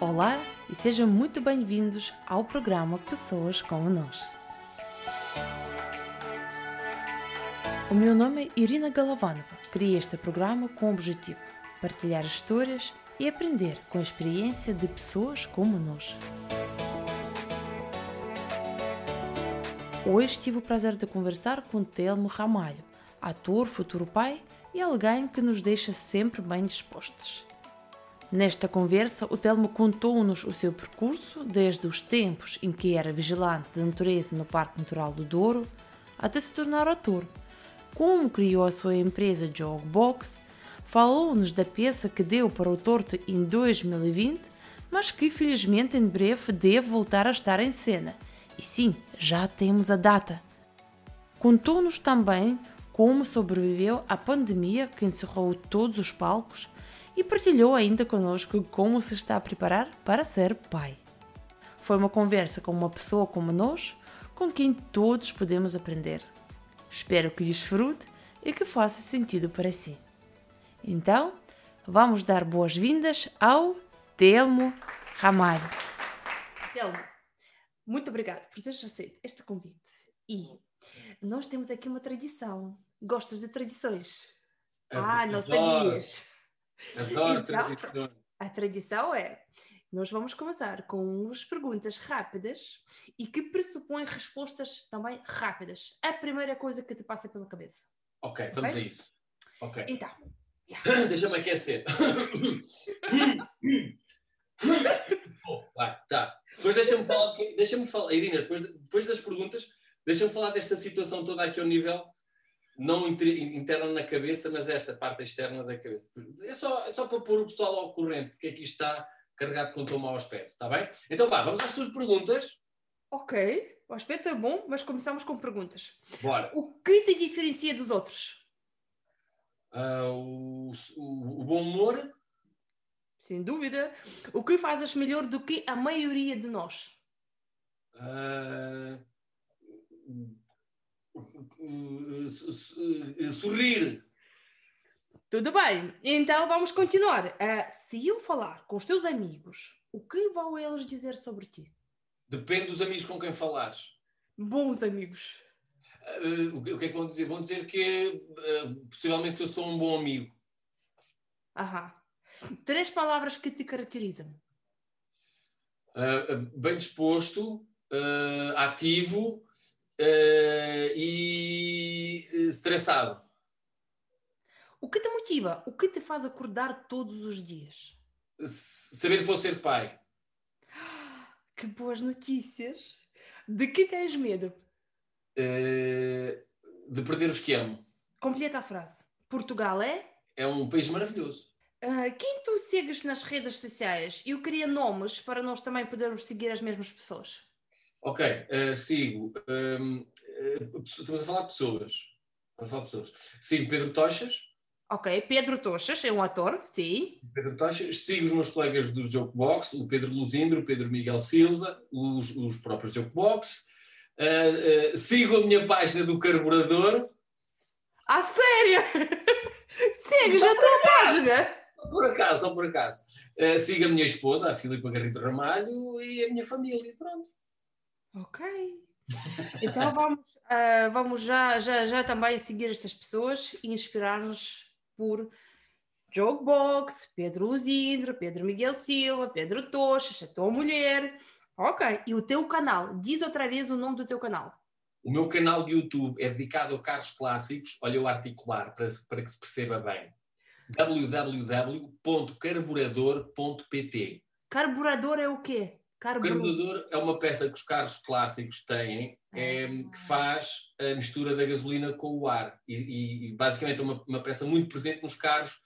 Olá e sejam muito bem-vindos ao programa Pessoas como Nós. O meu nome é Irina Galavanova. Criei este programa com o objetivo de partilhar histórias e aprender com a experiência de pessoas como nós. Hoje tive o prazer de conversar com Telmo Ramalho, ator, futuro pai e alguém que nos deixa sempre bem dispostos. Nesta conversa, o Telmo contou-nos o seu percurso, desde os tempos em que era vigilante da natureza no Parque Natural do Douro, até se tornar ator, como criou a sua empresa Jogbox, falou-nos da peça que deu para o Torto em 2020, mas que felizmente em breve deve voltar a estar em cena. E sim, já temos a data. Contou-nos também como sobreviveu à pandemia que encerrou todos os palcos e partilhou ainda conosco como se está a preparar para ser pai. Foi uma conversa com uma pessoa como nós, com quem todos podemos aprender. Espero que desfrute e que faça sentido para si. Então, vamos dar boas-vindas ao Telmo Ramalho. Telmo, muito obrigada por teres aceito este convite. E nós temos aqui uma tradição. Gostas de tradições? ah, não sabias. Adoro então, A tradição é: nós vamos começar com umas perguntas rápidas e que pressupõem respostas também rápidas. A primeira coisa que te passa pela cabeça. Ok, vamos okay? a isso. Ok. Então. Yeah. Deixa-me aquecer. Bom, vai, tá. Depois deixa-me falar, deixa-me falar, Irina, depois, depois das perguntas, deixa-me falar desta situação toda aqui ao nível não interna na cabeça, mas esta parte externa da cabeça. É só, é só para pôr o pessoal ao corrente, porque aqui está carregado com tão mau aspecto, está bem? Então vá, vamos às tuas perguntas. Ok, o aspecto é bom, mas começamos com perguntas. Bora. O que te diferencia dos outros? Uh, o, o, o, bom humor. Sem dúvida. O que fazes melhor do que a maioria de nós? Uh, sorrir. Tudo bem, então vamos continuar. Uh, se eu falar com os teus amigos, o que vão eles dizer sobre ti? Depende dos amigos com quem falares. Bons amigos. Uh, o, que, o, que, é que vão dizer? Vão dizer que uh, possivelmente que eu sou um bom amigo. Aham. Três palavras que te caracterizam. bem disposto, ativo e eh, estressado. O que te motiva? O que te faz acordar todos os dias? Saber que vou ser pai. Que boas notícias! De que tens medo? Uh, de perder os que amo. Completa a frase. Portugal é? É um país maravilhoso. Uh, quem tu segues nas redes sociais? Eu queria nomes para nós também podermos seguir as mesmas pessoas. Ok, uh, sigo. Um, ehm, uh, eh, estamos a falar de pessoas. Estamos a falar de pessoas. Sigo Pedro Tochas. Ok, Pedro Tochas é um ator, sim. Pedro Tochas. Sigo os meus colegas do Jokebox, o Pedro Luzindro, o Pedro Miguel Silva, os, os próprios Jokebox. Uh, uh, sigo a minha página do Carburador. Ah, sério? sério, já estou a página? Por acaso, só por acaso. Uh, sigo a minha esposa, a Filipa Garrido Ramalho, e a minha família, pronto. Ok. Então vamos, uh, vamos já, já, já também seguir estas pessoas e inspirar-nos por Jogbox, Pedro Luzindro, Pedro Miguel Silva, Pedro Tocha, a tua mulher. Ok. E o teu canal? Diz outra vez o nome do teu canal. O meu canal de YouTube é dedicado a carros clássicos. Olha o articular para, para que se perceba bem. www.carburador.pt Carburador é o quê? Carbo... O carburador é uma peça que os carros clássicos têm, é, que faz a mistura da gasolina com o ar. E, e basicamente é uma, uma, peça muito presente nos carros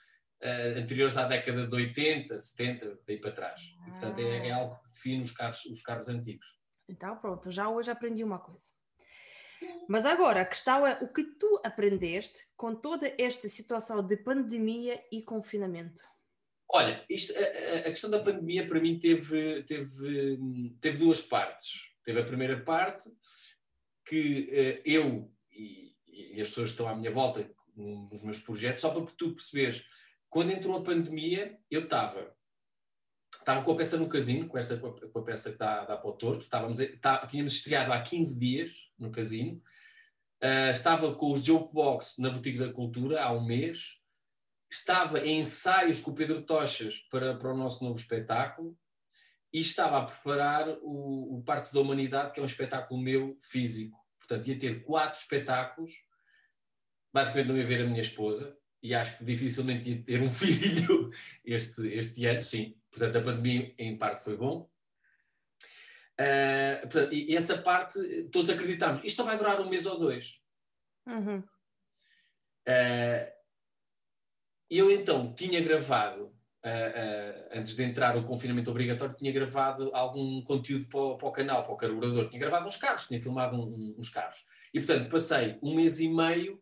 uh, anteriores à década de 80, 70, daí para trás. E, portanto, é, é, ah. algo que define os carros, os carros antigos. Então, pronto, já hoje aprendi uma coisa. Mas agora a questão é o que tu aprendeste com toda esta situação de pandemia e confinamento? Olha, isto, a, a, questão da pandemia para mim teve, teve, teve duas partes. Teve a primeira parte que uh, eu e, e, as pessoas que estão à minha volta nos meus projetos, só para tu perceberes, quando entrou a pandemia, eu estava estava com a peça no casino, com, esta, com a peça que dá, dá para o Torto. Estávamos, tá, tínhamos estreado há 15 dias no casino. Uh, estava com os Jokebox na Boutique da Cultura há um mês. Estava em ensaios com o Pedro Tochas para, para o nosso novo espetáculo. E estava a preparar o, o Parto da Humanidade, que é um espetáculo meu físico. Portanto, ia ter quatro espetáculos. Basicamente, não ia ver a minha esposa. E acho que dificilmente ia ter um filho este, este ano, sim Portanto, a pandemia, em parte, foi bom. Uh, portanto, e essa parte, todos acreditamos, isto só vai durar um mês ou dois. Uhum. Uh, eu então tinha gravado, uh, antes de entrar o confinamento obrigatório, tinha gravado algum conteúdo para o, para o canal, para o carburador. Tinha gravado uns carros, tinha filmado um, uns carros. E portanto, passei um mês e meio,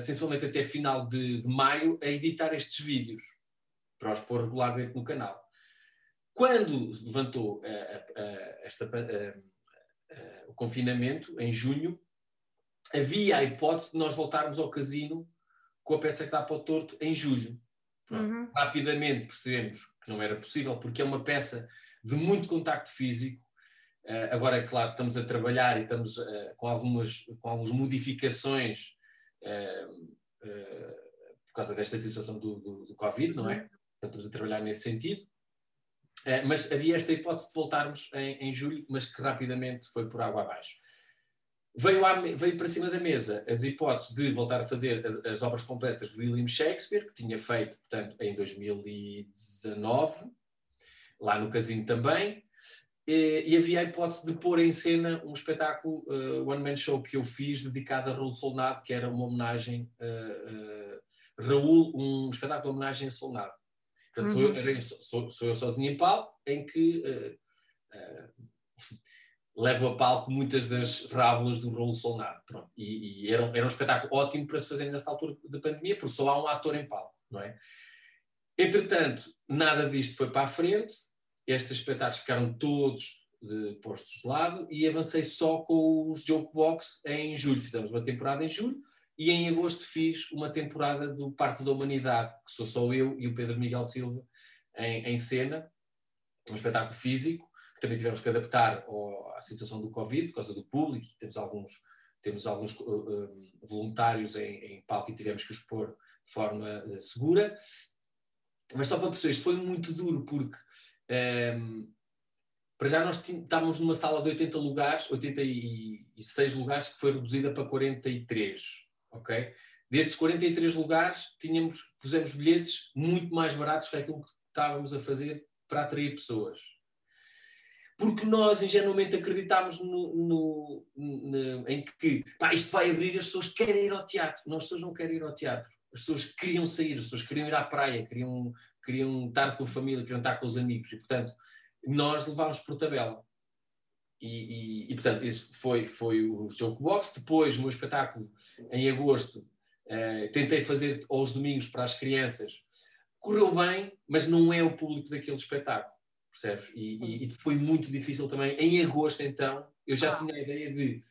sensivelmente até final de, de maio, a editar estes vídeos para os pôr regularmente no canal. Quando levantou uh, uh, esta, uh, o confinamento, em junho, havia a hipótese de nós voltarmos ao casino com a peça que dá para o torto em julho. Uhum. Rapidamente percebemos que não era possível, porque é uma peça de muito contacto físico. Uh, agora, claro, estamos a trabalhar e estamos uh, com, algumas, com algumas modificações uh, por causa desta situação do, do, do Covid, não é? Uhum estamos a trabalhar nesse sentido. Mas havia esta hipótese de voltarmos em, em, julho, mas que rapidamente foi por água abaixo. Veio, à, veio para cima da mesa as hipóteses de voltar a fazer as, as, obras completas de William Shakespeare, que tinha feito, portanto, em 2019, lá no Casino também, e, e havia a hipótese de pôr em cena um espetáculo, uh, one-man show que eu fiz, dedicado a Raul Solnado, que era uma homenagem, uh, Raul, um espetáculo de homenagem a Solnado. Portanto, uhum. sou, eu, sou, sou, eu sozinho em palco, em que uh, uh, levo a palco muitas das rábulas do Rolo Solnado. Pronto. E, e era, era, um espetáculo ótimo para se fazer nesta altura da pandemia, porque só há um ator em palco, não é? Entretanto, nada disto foi para a frente, estes espetáculos ficaram todos de, postos de lado e avancei só com os Jokebox em julho. Fizemos uma temporada em julho e em agosto fiz uma temporada do Parque da Humanidade, que sou só eu e o Pedro Miguel Silva em, em cena, um espetáculo físico, que também tivemos que adaptar ao, à situação do Covid, por causa do público, temos alguns, temos alguns uh, uh, voluntários em, em, palco e tivemos que os pôr de forma uh, segura. Mas só para perceber, isto foi muito duro, porque um, para já nós estávamos numa sala de 80 lugares, 86 lugares, que foi reduzida para 43 ok? Destes 43 lugares, tínhamos, pusemos bilhetes muito mais baratos que aquilo que estávamos a fazer para atrair pessoas. Porque nós ingenuamente acreditámos no, no, no, em que pá, isto vai abrir, as pessoas querem ir ao teatro. Não, as pessoas não querem ir ao teatro. As pessoas queriam sair, as pessoas queriam ir à praia, queriam, queriam estar com a família, queriam estar com os amigos. E, portanto, nós levámos por tabela. E, e, e, portanto, isso foi, foi o Joke Box. Depois, o meu espetáculo, em agosto, eh, tentei fazer aos domingos para as crianças. Correu bem, mas não é o público daquele espetáculo, percebes? E, e foi muito difícil também. Em agosto, então, eu já ah. tinha a ideia de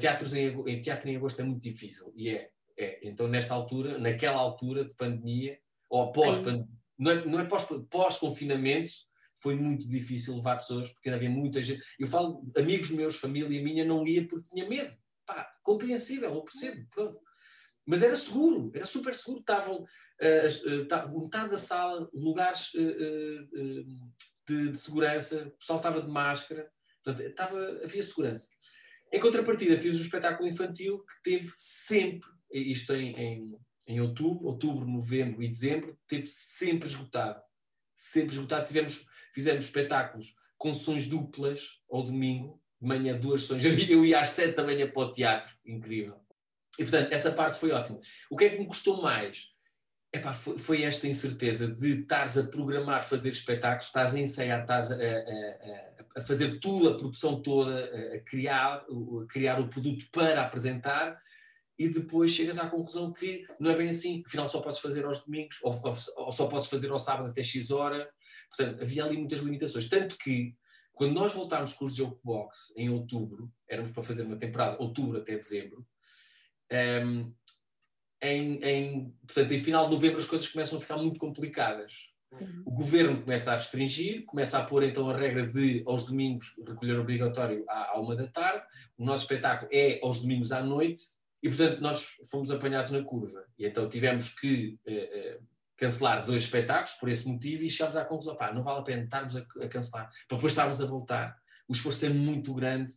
teatros em, teatro em agosto é muito difícil. E é, é. Então, nesta altura, naquela altura de pandemia, ou pós-pandemia, não é, não é pós-confinamento, foi muito difícil levar pessoas, porque havia muita gente. Eu falo, amigos meus, família minha, não ia porque tinha medo. Pá, compreensível, eu percebo, pronto. Mas era seguro, era super seguro. Estavam uh, uh, metade da sala, lugares uh, de, de, segurança, o pessoal estava de máscara, portanto, estava, havia segurança. Em contrapartida, fiz um espetáculo infantil que teve sempre, isto em, em, em outubro, outubro, novembro e dezembro, teve sempre esgotado. Sempre esgotado. Tivemos fizemos espetáculos com sessões duplas ao domingo, de manhã duas sessões. Eu ia às sete da manhã para o teatro, incrível. E portanto, essa parte foi ótima. O que é que me custou mais? Epá, foi, foi esta incerteza de estares a programar fazer espetáculos, estás a ensaiar, estás a, a, a, fazer tudo, a produção toda, a, criar, a criar o produto para apresentar e depois chegas à conclusão que não é bem assim, afinal só podes fazer aos domingos, ou, ou, ou só podes fazer ao sábado até X hora, Portanto, havia ali muitas limitações. Tanto que, quando nós voltámos com os Jokebox em outubro, éramos para fazer uma temporada, outubro até dezembro, um, ehm, em, em, portanto, em final de novembro as coisas começam a ficar muito complicadas. Uhum. O governo começa a restringir, começa a pôr então a regra de aos domingos recolher obrigatório à, à uma da tarde. O nosso espetáculo é aos domingos à noite e, portanto, nós fomos apanhados na curva. E então tivemos que eh, eh, cancelar dois espetáculos por esse motivo e chegámos à conclusão: pá, não vale a pena estarmos a, a cancelar, para depois estarmos a voltar. O esforço é muito grande,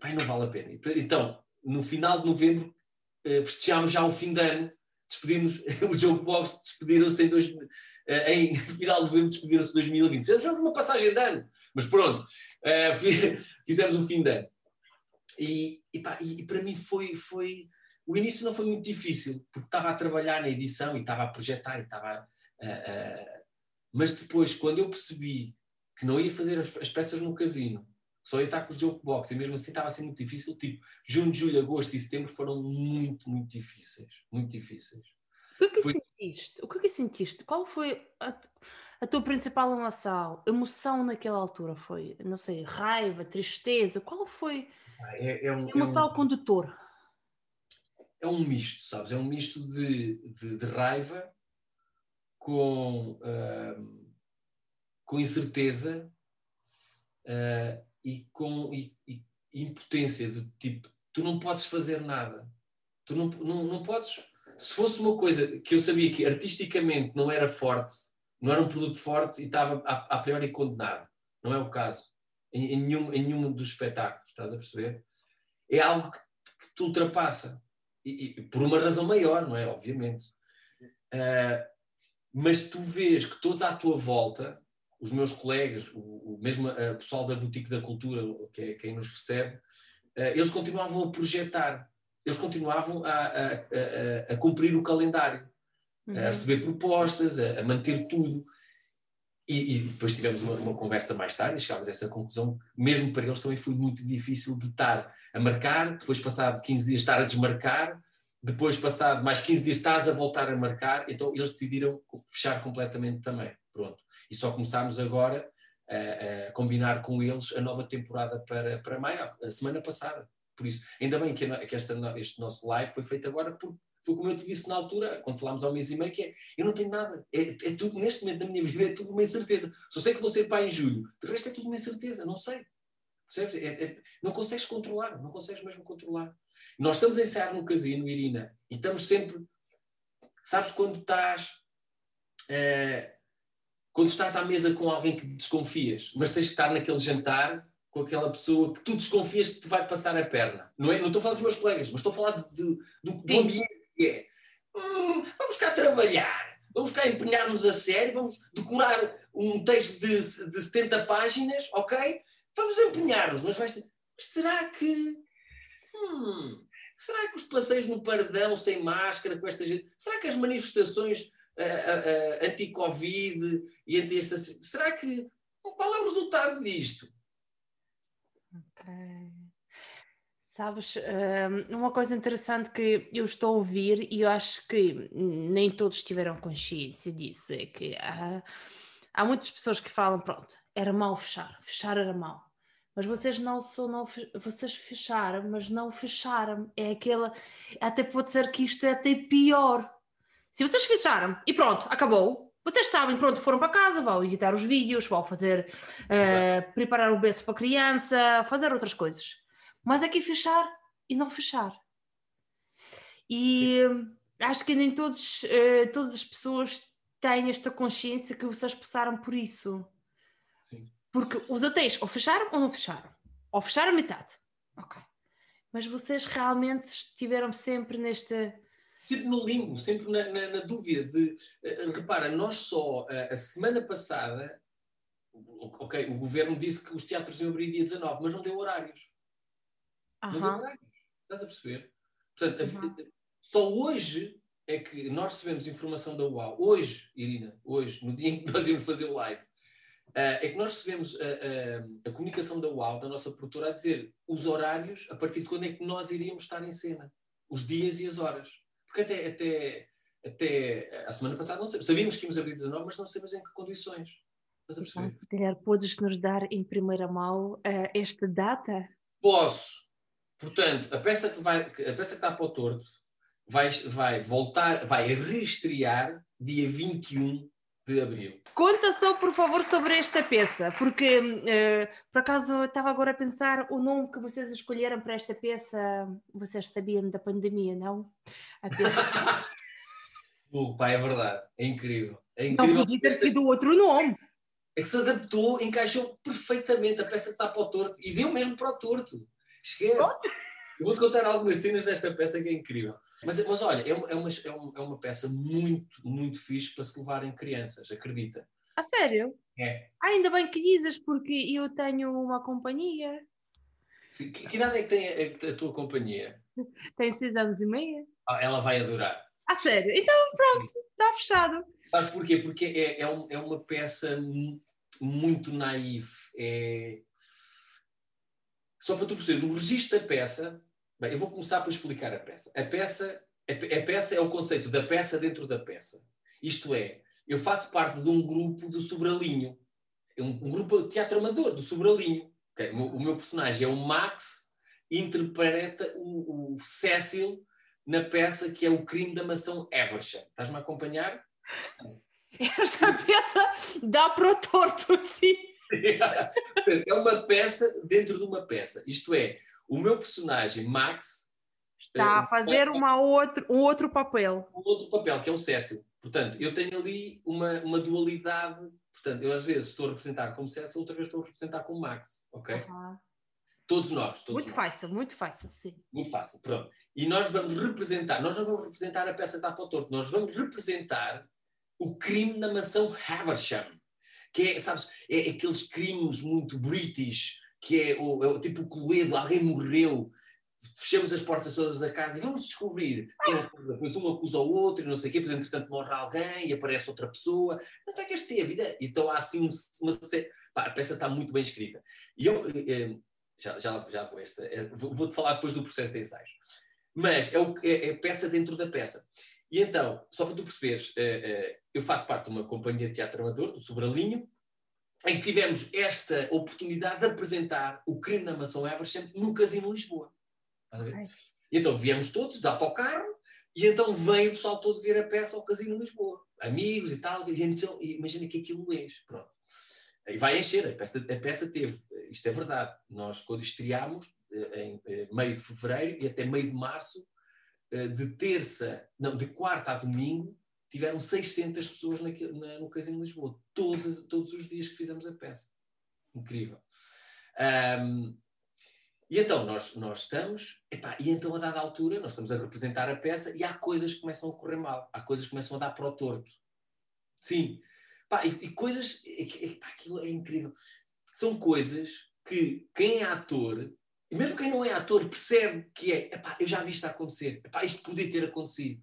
pá, não vale a pena. Então, no final de novembro, eh, festejamos já o fim de ano, despedimos, o jogo box despediram-se em, eh, em final de novembro, despediram-se em 2020. Fizemos uma passagem de ano, mas pronto, eh, fizemos o fim de ano. E, e, pá, e, para mim foi, foi. O início não foi muito difícil, porque estava a trabalhar na edição e estava a projetar e estava. Mas depois, quando eu percebi que não ia fazer as peças no casino, só ia estar com o jogo box e mesmo assim estava a ser muito difícil. Tipo, junho, julho, agosto e setembro foram muito, muito difíceis. Muito difíceis. O que é que foi... sentiste? O que é que sentiste? Qual foi a, a tua principal emoção? Emoção naquela altura foi, não sei, raiva, tristeza? Qual foi ah, é, é um, a emoção é um, condutor? É um misto, sabes? É um misto de, de, de raiva com, uh, com incerteza uh, e com e, e impotência de tipo, tu não podes fazer nada. Tu não, não, não podes. Se fosse uma coisa que eu sabia que artisticamente não era forte, não era um produto forte e estava a, a priori condenado. Não é o caso. Em, em, nenhum, em nenhum dos espetáculos, estás a perceber? É algo que, que te ultrapassa. E, e, por uma razão maior, não é? Obviamente. Uh, mas tu vês que todos à tua volta os meus colegas, o, o mesmo uh, pessoal da Boutique da Cultura, que é quem nos recebe, uh, eles continuavam a projetar, eles continuavam a, a, a, a cumprir o calendário, uhum. a receber propostas, a, manter tudo. E, e depois tivemos uma, uma, conversa mais tarde e chegámos a essa conclusão que, mesmo para eles, também foi muito difícil de estar a marcar, depois, passado 15 dias, estar a desmarcar, depois, passado mais 15 dias, estás a voltar a marcar. Então, eles decidiram fechar completamente também. Pronto e só começámos agora a, a, combinar com eles a nova temporada para, para maio, a semana passada. Por isso, ainda bem que, que esta, este nosso live foi feito agora, porque foi como eu te disse na altura, quando falámos ao mês e meio, que é, eu não tenho nada, é, é tudo, neste momento da minha vida é tudo uma incerteza. Só sei que vou ser pai em julho, de resto é tudo uma incerteza, não sei. É, é, não consegues controlar, não consegues mesmo controlar. Nós estamos a ensaiar no casino, Irina, e estamos sempre, sabes quando estás... Uh, quando estás à mesa com alguém que desconfias, mas tens que estar naquele jantar com aquela pessoa que tu desconfias que te vai passar a perna. Não, é? não estou a falar dos meus colegas, mas estou a falar de, de, do, do, ambiente que é. Hum, vamos cá trabalhar, vamos cá empenhar-nos a sério, vamos decorar um texto de, de 70 páginas, ok? Vamos empenhar-nos, mas vais ter... Mas será que. Hum, será que os passeios no paredão sem máscara com esta gente. Será que as manifestações anti-Covid e anti esta. Será que. Qual é o resultado disto? Ok. Sabes, uma coisa interessante que eu estou a ouvir e eu acho que nem todos tiveram consciência disso é que há, há muitas pessoas que falam, pronto, era mal fechar, fechar era mal. Mas vocês não só não vocês fecharam, mas não fecharam. É aquela até pode ser que isto é até pior, se vocês fecharam e pronto, acabou, vocês sabem, pronto, foram para casa, vão editar os vídeos, vão fazer, uh, preparar o berço para a criança, fazer outras coisas. Mas aqui fechar e não fechar. E sim, acho que nem todos, uh, todas as pessoas têm esta consciência que vocês passaram por isso. Sim. Porque os hotéis ou fecharam ou não fecharam. Ou fecharam metade. Ok. Mas vocês realmente estiveram sempre nesta sempre no limbo, sempre na, na, na dúvida de. Uh, repara, nós só uh, a semana passada, ok, o governo disse que os teatros iam abrir dia 19, mas não deu horários. Não deu horários. Estás a perceber? Portanto, só hoje é que nós recebemos informação da UAU, hoje, Irina, hoje, no dia em que nós íamos fazer o live, uh, é que nós recebemos a, a, a, comunicação da UAU, da nossa produtora, a dizer os horários, a partir de quando é que nós iríamos estar em cena, os dias e as horas. Porque até, até, até a semana passada não sabíamos que íamos abrir 19, mas não sabemos em que condições. Então, se calhar podes nos dar em primeira mão uh, esta data? Posso. Portanto, a peça que, vai, a peça que está para o torto vai, vai voltar, vai reestrear dia 21 de abril. Conta só, por favor, sobre esta peça, porque uh, por acaso eu estava agora a pensar o nome que vocês escolheram para esta peça, vocês sabiam da pandemia, não? A peça... uh, pá, é verdade, é incrível. É incrível. Não podia ter sido outro nome. É que se adaptou, encaixou perfeitamente a peça que está para o torto e deu mesmo para o torto. Esquece. Eu vou-te contar algumas cenas desta peça que é incrível. Mas, mas olha, é uma, é, uma, é uma peça muito, muito fixe para se levarem crianças, acredita. A sério? É. Ah, ainda bem que dizes, porque eu tenho uma companhia. Que, que, idade é que tem a, a, tua companhia? Tem seis anos e meia. Ah, ela vai adorar. A sério? Então pronto, está fechado. Sabes porquê? Porque é, é, um, é uma peça muito naive. É... Só para tu perceber, o registro da peça Bem, eu vou começar por explicar a peça. A peça, a, a peça é o conceito da peça dentro da peça. Isto é, eu faço parte de um grupo do Sobralinho, um, um grupo de teatro amador do Sobralinho. Okay? O, o, meu personagem é o Max, interpreta o, o Cecil na peça que é o crime da maçã Eversham. Estás-me a acompanhar? Esta peça dá para o torto, sim. é uma peça dentro de uma peça. Isto é, o meu personagem, Max. Está a eh, fazer uma outro, um outro papel. Um outro papel, que é o Cécil. Portanto, eu tenho ali uma, uma dualidade. Portanto, eu às vezes estou a representar como Cécil, outra vez estou a representar como Max. Ok? Uhum. Todos nós. Todos muito nós. fácil, muito fácil, sim. Muito fácil, pronto. E nós vamos representar, nós não vamos representar a peça que está para o torto, nós vamos representar o crime na mansão Haversham, que é, sabes, é aqueles crimes muito british, que é o, é o tipo o Cluedo, alguém morreu, fechamos as portas todas da casa e vamos descobrir é depois um acusa o outro e não sei o quê, depois entretanto morre alguém e aparece outra pessoa. Não é que este teve, né? então há assim uma. Pá, a peça está muito bem escrita. E eu. Eh, eh, já, já, já vou esta. Eh, vou-te falar depois do processo de ensaios. Mas é, o, é, é peça dentro da peça. E então, só para tu perceberes, eu faço parte de uma companhia de teatro amador, do Sobralinho, em que tivemos esta oportunidade de apresentar o crime na mansão Eversham no Casino Lisboa. E então viemos todos, dá para o carro, e então vem o pessoal todo ver a peça ao Casino Lisboa. Amigos e tal, e então, imagina que aquilo é. Pronto. E vai encher, a peça, a peça teve, isto é verdade, nós quando estreámos, eh, em eh, meio de fevereiro e até meio de março, eh, de terça, não, de quarta a domingo, tiveram 600 pessoas naquele, na, no Casino de Lisboa, todos, todos os dias que fizemos a peça. Incrível. Um, e então nós, nós estamos, epá, e então a dada altura nós estamos a representar a peça e há coisas que começam a correr mal, há coisas que começam a dar para o torto. Sim. Epá, e, e, coisas, epá, aquilo é incrível. São coisas que quem é ator, e mesmo quem não é ator, percebe que é, epá, eu já vi isto acontecer, epá, isto podia ter acontecido.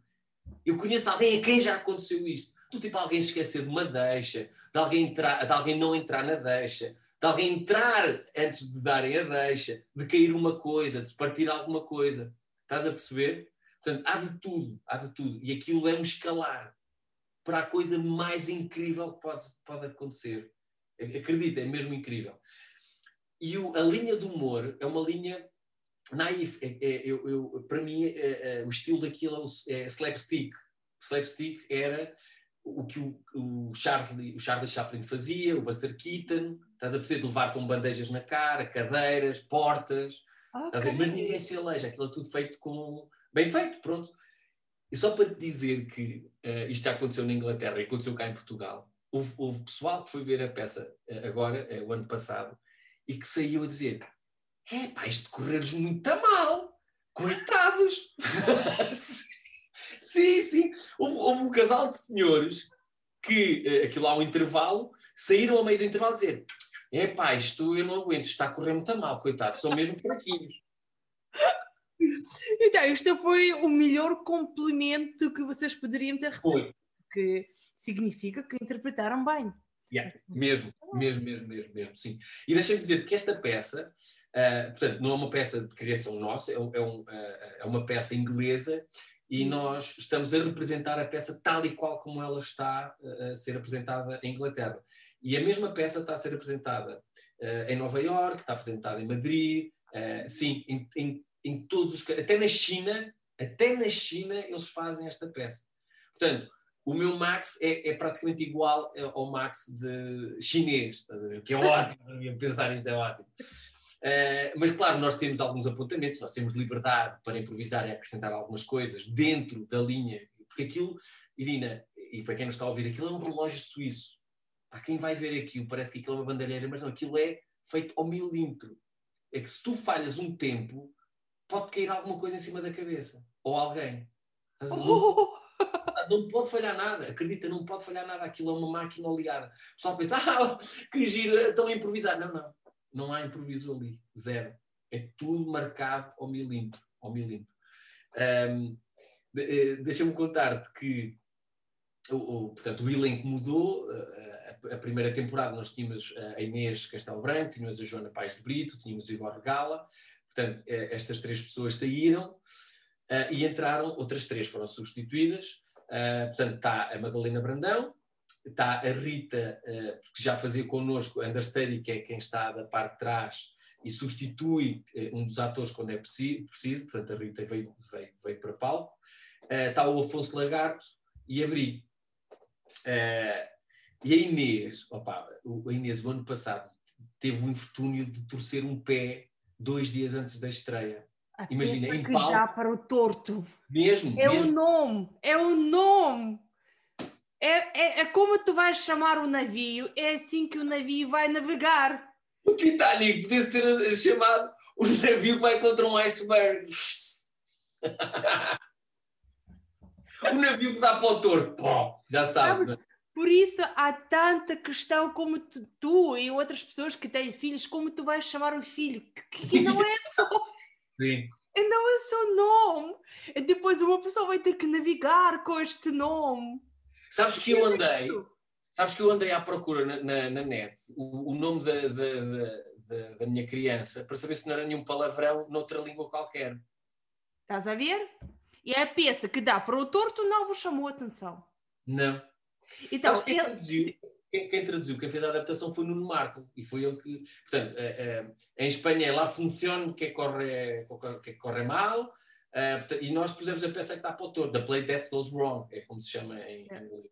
Eu conheço alguém a quem já aconteceu isto. Do tipo alguém esquecer de uma deixa, de alguém, entrar, de alguém não entrar na deixa, de alguém entrar antes de darem a deixa, de cair uma coisa, de se partir alguma coisa. Estás a perceber? Portanto, há de tudo, há de tudo. E aquilo é um escalar para a coisa mais incrível que pode, pode acontecer. Acredita, é mesmo incrível. E o, a linha do humor é uma linha naif. É, é, eu, eu, para mim, é, é, o estilo daquilo é, é slapstick. Slapstick era o que o, o, Charlie, o Charlie Chaplin fazia, o Buster Keaton, estás a perceber, de levar com bandejas na cara, cadeiras, portas, okay. mas ninguém se aleja, aquilo é tudo feito com. bem feito, pronto. E só para te dizer que uh, isto já aconteceu na Inglaterra e aconteceu cá em Portugal, houve, houve pessoal que foi ver a peça uh, agora, uh, o ano passado, e que saiu a dizer: é pá, isto correr-lhes muito mal, coitados. sim, sim. Houve, houve, um casal de senhores que, uh, aquilo há um intervalo, saíram ao meio do intervalo a dizer: é pá, isto eu não aguento, está a correr muito mal, coitados, são mesmo fraquinhos. Então, isto foi o melhor complemento que vocês poderiam ter recebido. Foi. Que significa que interpretaram bem. Yeah, mesmo, mesmo, mesmo, mesmo, mesmo, sim. E deixem-me dizer que esta peça, uh, portanto, não é uma peça de criação nossa, é, um, é, um, uh, é uma peça inglesa e nós estamos a representar a peça tal e qual como ela está a ser apresentada em Inglaterra. E a mesma peça está a ser apresentada uh, em Nova York, está apresentada em Madrid, sim, em, em, em todos os... Até na China, até na China eles fazem esta peça. Portanto, o meu Max é, é, praticamente igual ao Max de chinês, que é ótimo, pensar isto é ótimo. Uh, mas claro, nós temos alguns apontamentos, nós temos liberdade para improvisar e acrescentar algumas coisas dentro da linha, porque aquilo, Irina, e para quem não está a ouvir, aquilo é um relógio suíço. Para quem vai ver aquilo, parece que aquilo é uma bandalheira, mas não, aquilo é feito ao milímetro. É que se tu falhas um tempo, pode cair alguma coisa em cima da cabeça, ou alguém. Oh! Não pode falhar nada, acredita, não pode falhar nada. Aquilo é uma máquina ligada. O pessoal pensa, ah, que giro, estão a improvisar. Não, não, não há improviso ali, zero. É tudo marcado ao milímetro. Ao milímetro. Um, de, eh, Deixa-me contar-te que o, o, portanto, o elenco mudou. A, a, primeira temporada nós tínhamos a Inês Castelo Branco, tínhamos a Joana Pais de Brito, tínhamos o Igor Regala. Portanto, eh, estas três pessoas saíram uh, e entraram, outras três foram substituídas. Uh, portanto, está a Madalena Brandão, está a Rita, uh, que já fazia connosco Understudy, que é quem está da parte de trás e substitui uh, um dos atores quando é preciso, preciso portanto a Rita veio, veio, veio para palco. está o Afonso Lagarto e a Bri. e a Inês, opa, a Inês, o ano passado, teve o infortúnio de torcer um pé dois dias antes da estreia. A Imagina, em que palco. dá para o torto. Mesmo. É mesmo. o nome, é o nome. É, é, é, como tu vais chamar o navio, é assim que o navio vai navegar. O Titanic podia ter chamado o navio que vai contra um iceberg. o navio que dá para o torto. Pô, já sabes. Sabes, por isso há tanta questão como tu, tu, e outras pessoas que têm filhos, como tu vais chamar o filho, que, que não é só. Sim. Não é só nome. Depois uma pessoa vai ter que navegar com este nome. Sabes que eu andei, sabes que eu andei à procura na, na, na net o, o, nome da, da, da, da, minha criança para saber se não era nenhum palavrão noutra língua qualquer. Estás a ver? E é a peça que dá para o torto não vos chamou a atenção. Não. Então, Sabes quem, ele... traduziu, quem, quem, traduziu, quem fez a adaptação foi Nuno Marco, e foi ele que, portanto, é, é, em Espanha é lá funciona, que corre, que corre mal, é, portanto, e nós pusemos a peça que está para o autor, The Play That Goes Wrong, é como se chama em, é. inglês.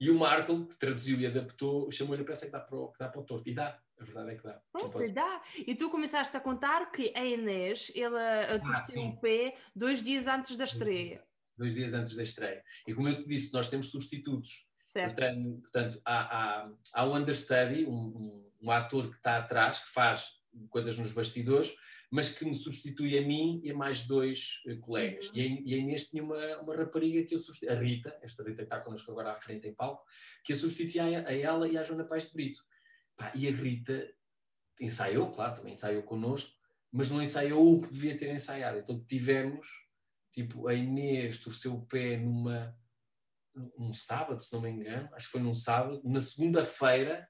E o Marco, que traduziu e adaptou, chamou-lhe a peça que dá para o, que dá para o torto. E dá, a verdade é que dá. Pronto, dá. E tu começaste a contar que a Inês, ela torceu ah, o pé dois dias antes da estreia dois dias antes da estreia. E como eu te disse, nós temos substitutos. Portanto, portanto há, há, há um understudy, um, um, um, ator que está atrás, que faz coisas nos bastidores, mas que me substitui a mim e a mais dois uh, colegas. Uhum. E, a, e a Inês tinha uma, uma rapariga que eu substituí, a Rita, esta Rita que está connosco agora à frente em palco, que eu substituía a, a ela e à Joana Paz de Brito. Pá, e a Rita ensaiou, claro, também ensaiou connosco, mas não ensaiou o que devia ter ensaiado. Então tivemos Tipo, a Inês torceu o pé numa num sábado, se não me engano, acho que foi num sábado, na segunda-feira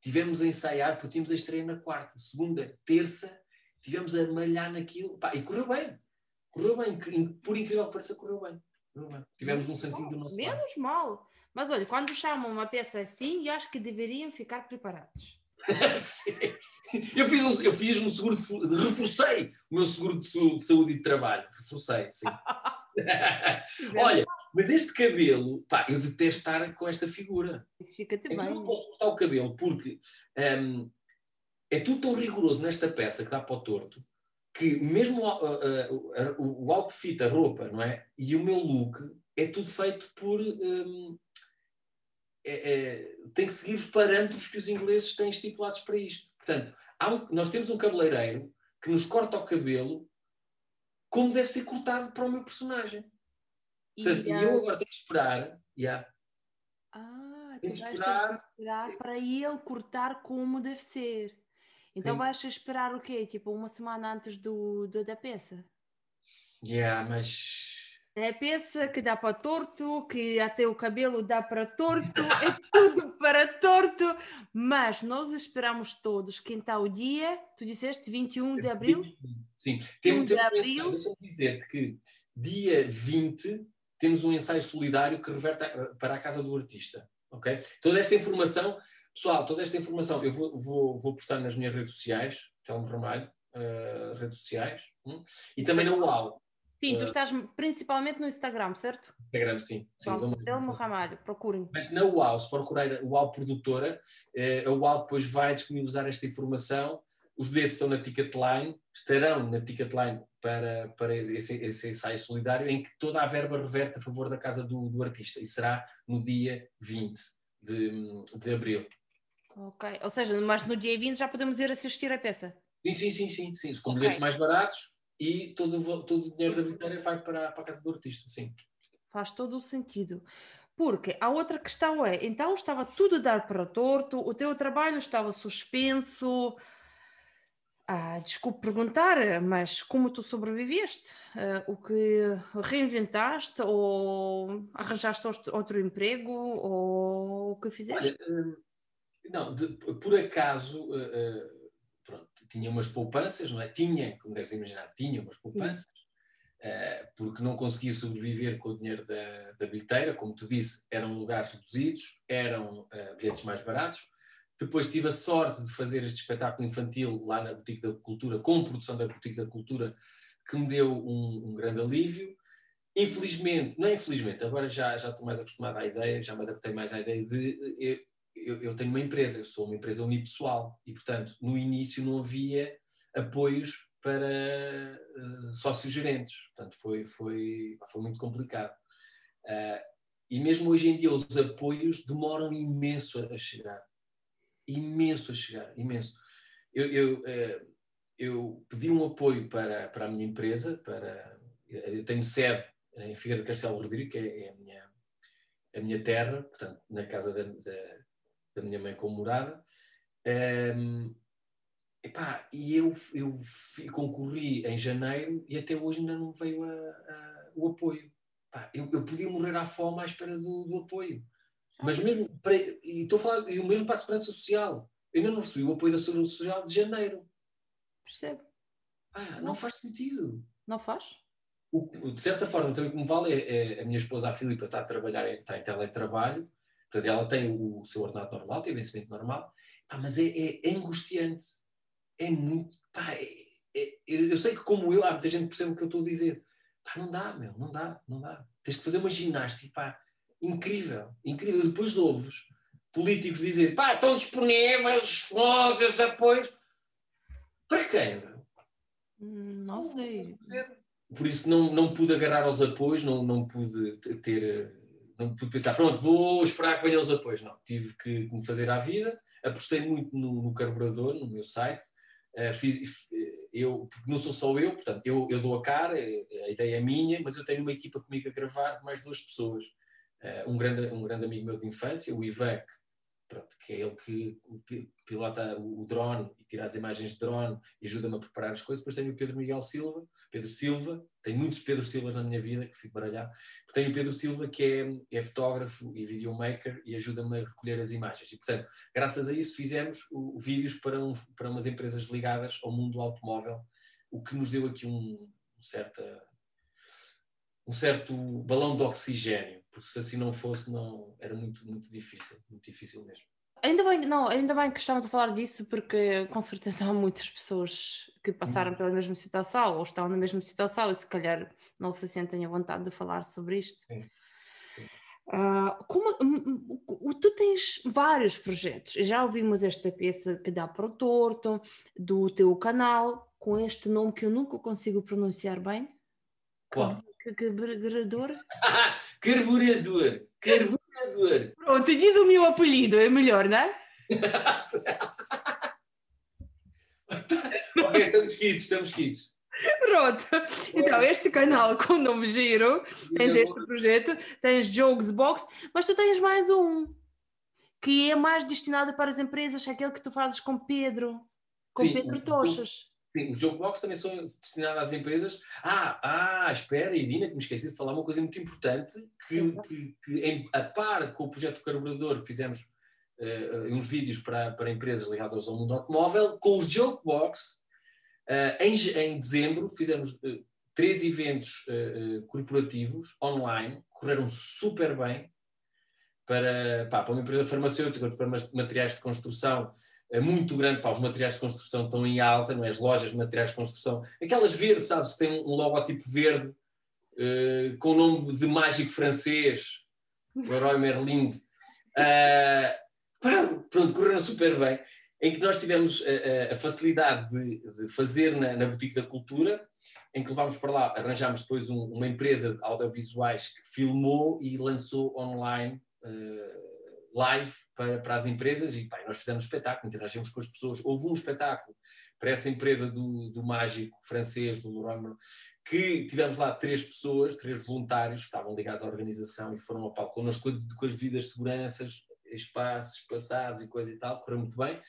tivemos a ensaiar, porque tínhamos a estreia na quarta, segunda, terça, tivemos a malhar naquilo, pá, e correu bem, correu bem, por incrível que pareça, correu bem. Correu bem. Tivemos um santinho do nosso Menos lado. mal. Mas olha, quando chamam uma peça assim, eu acho que deveriam ficar preparados. eu fiz, um, eu fiz um seguro de, reforcei o meu seguro de, de saúde e de trabalho. Reforcei, sim. Olha, mas este cabelo, pá, eu detesto estar com esta figura. Fica-te bem. Eu não posso cortar o cabelo porque um, é tudo tão rigoroso nesta peça que dá para o torto que mesmo uh, uh, uh, o outfit, a roupa, não é? E o meu look é tudo feito por um, é, é, tem que seguir os parâmetros que os ingleses têm estipulados para isto. Portanto, um, nós temos um cabeleireiro que nos corta o cabelo como deve ser cortado para o meu personagem. Portanto, e, eu agora tenho que esperar. Yeah, ah, tenho que esperar, esperar para ele cortar como deve ser. Então Sim. vais esperar o quê? Tipo, uma semana antes do, do da peça? Yeah, mas é peça que dá para torto, que até o cabelo dá para torto, é tudo para torto, mas nós esperamos todos quem está o dia, tu disseste 21 de abril? Sim, temos, de abril. deixa-me dizer-te que dia 20 temos um ensaio solidário que reverte para a casa do artista, ok? Toda esta informação, pessoal, toda esta informação eu vou, vou, vou postar nas minhas redes sociais, Telmo Ramalho, uh, redes sociais, hum? e também na UAU. Sim, tu uh, estás principalmente no Instagram, certo? Instagram, sim. sim Telmo Ramalho, procurem. Mas na UAU, se procurar a UAU Produtora, eh, a UAU depois vai disponibilizar esta informação. Os bilhetes estão na Ticketline, estarão na Ticketline para, para esse, esse ensaio solidário, em que toda a verba reverte a favor da casa do, do artista. E será no dia 20 de, de abril. Ok. Ou seja, mas no dia 20 já podemos ir assistir a peça. Sim, sim, sim, sim. sim. Com Ok. bilhetes mais baratos e todo, todo o dinheiro da bilheteira vai para, para a casa do artista, sim. Faz todo o sentido. Porque a outra questão é, então estava tudo a dar para torto, o teu trabalho estava suspenso. Ah, desculpe perguntar, mas como tu sobreviveste? Ah, o que reinventaste ou arranjaste outro emprego ou o que fizeste? Olha, hum, não, de- por acaso, uh, uh, pronto, tinha umas poupanças, não é? Tinha, como deves imaginar, tinha umas poupanças, uh, porque não conseguia sobreviver com o dinheiro da, da bilheteira, como te disse, eram lugares reduzidos, eram uh, bilhetes mais baratos. Depois tive a sorte de fazer este espetáculo infantil lá na Boutique da Cultura, com produção da Boutique da Cultura, que me deu um, um grande alívio. Infelizmente, não é infelizmente, agora já, já estou mais acostumado à ideia, já me adaptei mais à ideia de. Eu, eu, eu tenho uma empresa, eu sou uma empresa unipessoal e, portanto, no início não havia apoios para uh, sócios gerentes. Portanto, foi, foi, foi muito complicado. Uh, e mesmo hoje em dia os apoios demoram imenso a chegar. Imenso a chegar, imenso. Eu, eu, uh, eu pedi um apoio para, para a minha empresa, para, eu tenho sede em Figueira de Castelo Rodrigo, que é, é a, minha, a minha terra, portanto, na casa da, da, da minha mãe como morada. Um, epá, e eu, eu concorri em janeiro e até hoje ainda não veio a, a, o apoio. Epá, eu, eu podia morrer à fome à espera do, do apoio. Mas mesmo, para, e estou a falar, e o mesmo para a Segurança Social. Eu ainda não recebi o apoio da Segurança Social de janeiro. Percebo. Ah, não faz sentido. Não faz? O, de certa forma, também como vale é, é a minha esposa, a Filipa, está a trabalhar, está em teletrabalho, portanto, ela tem o seu ordenado normal, tem o vencimento normal, pá, mas é, é, angustiante. É muito. Pá, é, é, eu sei que, como eu, há muita gente que percebe o que eu estou a dizer. Pá, não dá, meu, não dá, não dá. Tens que fazer uma ginástica, pá, incrível, incrível. Depois ouves políticos dizer, pá, estão disponíveis os fundos, os apoios. Para quem? Não sei. Por isso não, não pude agarrar aos apoios, não, não pude ter, não pude pensar, pronto, vou esperar que venham os apoios. Não, tive que me fazer à vida, apostei muito no, no carburador, no meu site, uh, fiz, eu, porque não sou só eu, portanto, eu, eu dou a cara, a ideia é minha, mas eu tenho uma equipa comigo a gravar de mais duas pessoas. Uh, um, grande, um grande amigo meu de infância, o Ivec, pronto, que é ele que pilota o drone e tira as imagens de drone e ajuda-me a preparar as coisas. Depois tenho o Pedro Miguel Silva, Pedro Silva, tenho muitos Pedro Silvas na minha vida, que fico baralhado. Tenho o Pedro Silva, que é, é fotógrafo e videomaker e ajuda-me a recolher as imagens. E, portanto, graças a isso fizemos o, vídeos para, uns, para umas empresas ligadas ao mundo automóvel, o que nos deu aqui um, um certo um certo balão de oxigênio, porque se assim não fosse, não, era muito, muito difícil, muito difícil mesmo. Ainda bem, não, ainda bem que estamos a falar disso, porque com certeza há muitas pessoas que passaram pela mesma situação ou estão na mesma situação e se calhar não se sentem à vontade de falar sobre isto. Sim. Sim. Uh, como, tu tens vários projetos, já ouvimos esta peça que dá para o torto, do teu canal, com este nome que eu nunca consigo pronunciar bem. Qual? Carburador? carburador, carburador. Pronto, diz o meu apelido, é melhor, não é? ok, estamos quites, estamos quites. Pronto, então este canal com nome giro, tens este projeto, tens Jokes Box, mas tu tens mais um que é mais destinado para as empresas, aquele que tu fazes com Pedro, com Sim, Pedro Tochas. Sim, os box também são destinados às empresas. Ah, ah, espera, Irina, que me esqueci de falar uma coisa muito importante, que, que, que em, a par com o projeto Carburador, que fizemos eh, uns vídeos para, para empresas ligadas ao mundo automóvel, com os Joke Box, eh, em, em dezembro fizemos eh, três eventos eh, corporativos online, correram super bem, para, pá, para uma empresa farmacêutica, para ma- materiais de construção, é muito grande, pá, os materiais de construção estão em alta, não é? As lojas de materiais de construção, aquelas verdes, sabes, que têm um logótipo verde uh, com o nome de mágico francês, Leroy Merlin. Uh, pronto, correram super bem, em que nós tivemos a, a facilidade de, de fazer na, na, Boutique da Cultura, em que levámos para lá, arranjámos depois um, uma empresa de audiovisuais que filmou e lançou online uh, live para, para as empresas e pá, nós fizemos espetáculo, interagimos com as pessoas. Houve um espetáculo para essa empresa do, do mágico francês, do Laurent, que tivemos lá três pessoas, três voluntários que estavam ligados à organização e foram ao palco connosco com as devidas seguranças, espaços, espaçados e coisa e tal, correu muito bem.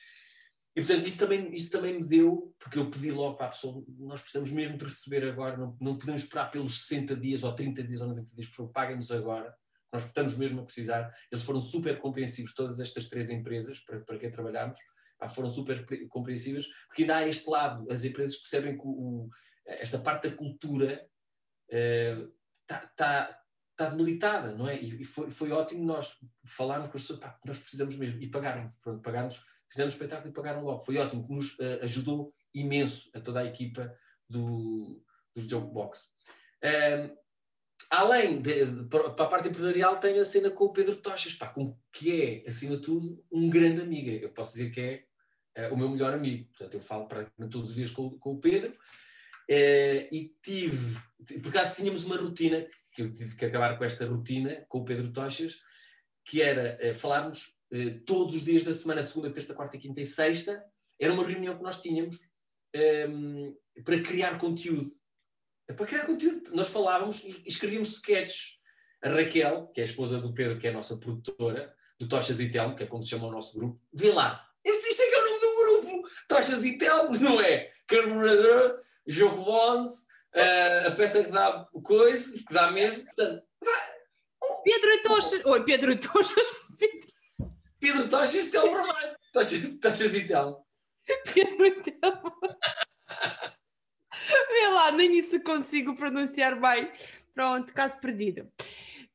E portanto, isso também, isso também me deu, porque eu pedi logo para a pessoa, nós precisamos mesmo de receber agora, não, não podemos esperar pelos 60 dias ou 30 dias ou 90 dias, por favor, paguem-nos agora nós estamos mesmo a precisar. Eles foram super compreensivos, todas estas três empresas para, para quem trabalhamos, pá, foram super compreensivas, porque ainda há este lado, as empresas percebem que o, esta parte da cultura está uh, tá, tá debilitada, não é? E, foi, foi ótimo nós falarmos com as pessoas, pá, nós precisamos mesmo, e pagarmos, pagarmos, fizemos o espetáculo e pagaram logo. Foi ótimo, nos uh, ajudou imenso a toda a equipa do, dos Jokebox. Um, além de, para a parte empresarial, tenho a cena com o Pedro Tochas, pá, com, que é, acima de tudo, um grande amigo. Eu posso dizer que é, é o meu melhor amigo. Portanto, eu falo praticamente todos os dias com, com o Pedro. É, e tive, por acaso tínhamos uma rotina, que eu tive que acabar com esta rotina com o Pedro Tochas, que era é, falarmos é, todos os dias da semana, segunda, terça, quarta, quinta e sexta. Era uma reunião que nós tínhamos para criar conteúdo. É para criar conteúdo. Nós falávamos e escrevíamos sketches. A Raquel, que é a esposa do Pedro, que é a nossa produtora, do Tochas e Telmo, que é como se chama o nosso grupo, vê lá. Este, isto é que é o nome do grupo. Tochas e Telmo, não é? Carburador, jogo bonds, uh, a peça que dá coisa, que dá mesmo. Portanto, Pedro e Tochas. Oi, Pedro e Tochas. Pedro Tochas, Telmo Ramalho. Tochas, Tochas e Telmo. Pedro e Telmo. Lá, nem isso consigo pronunciar bem. Pronto, caso perdido.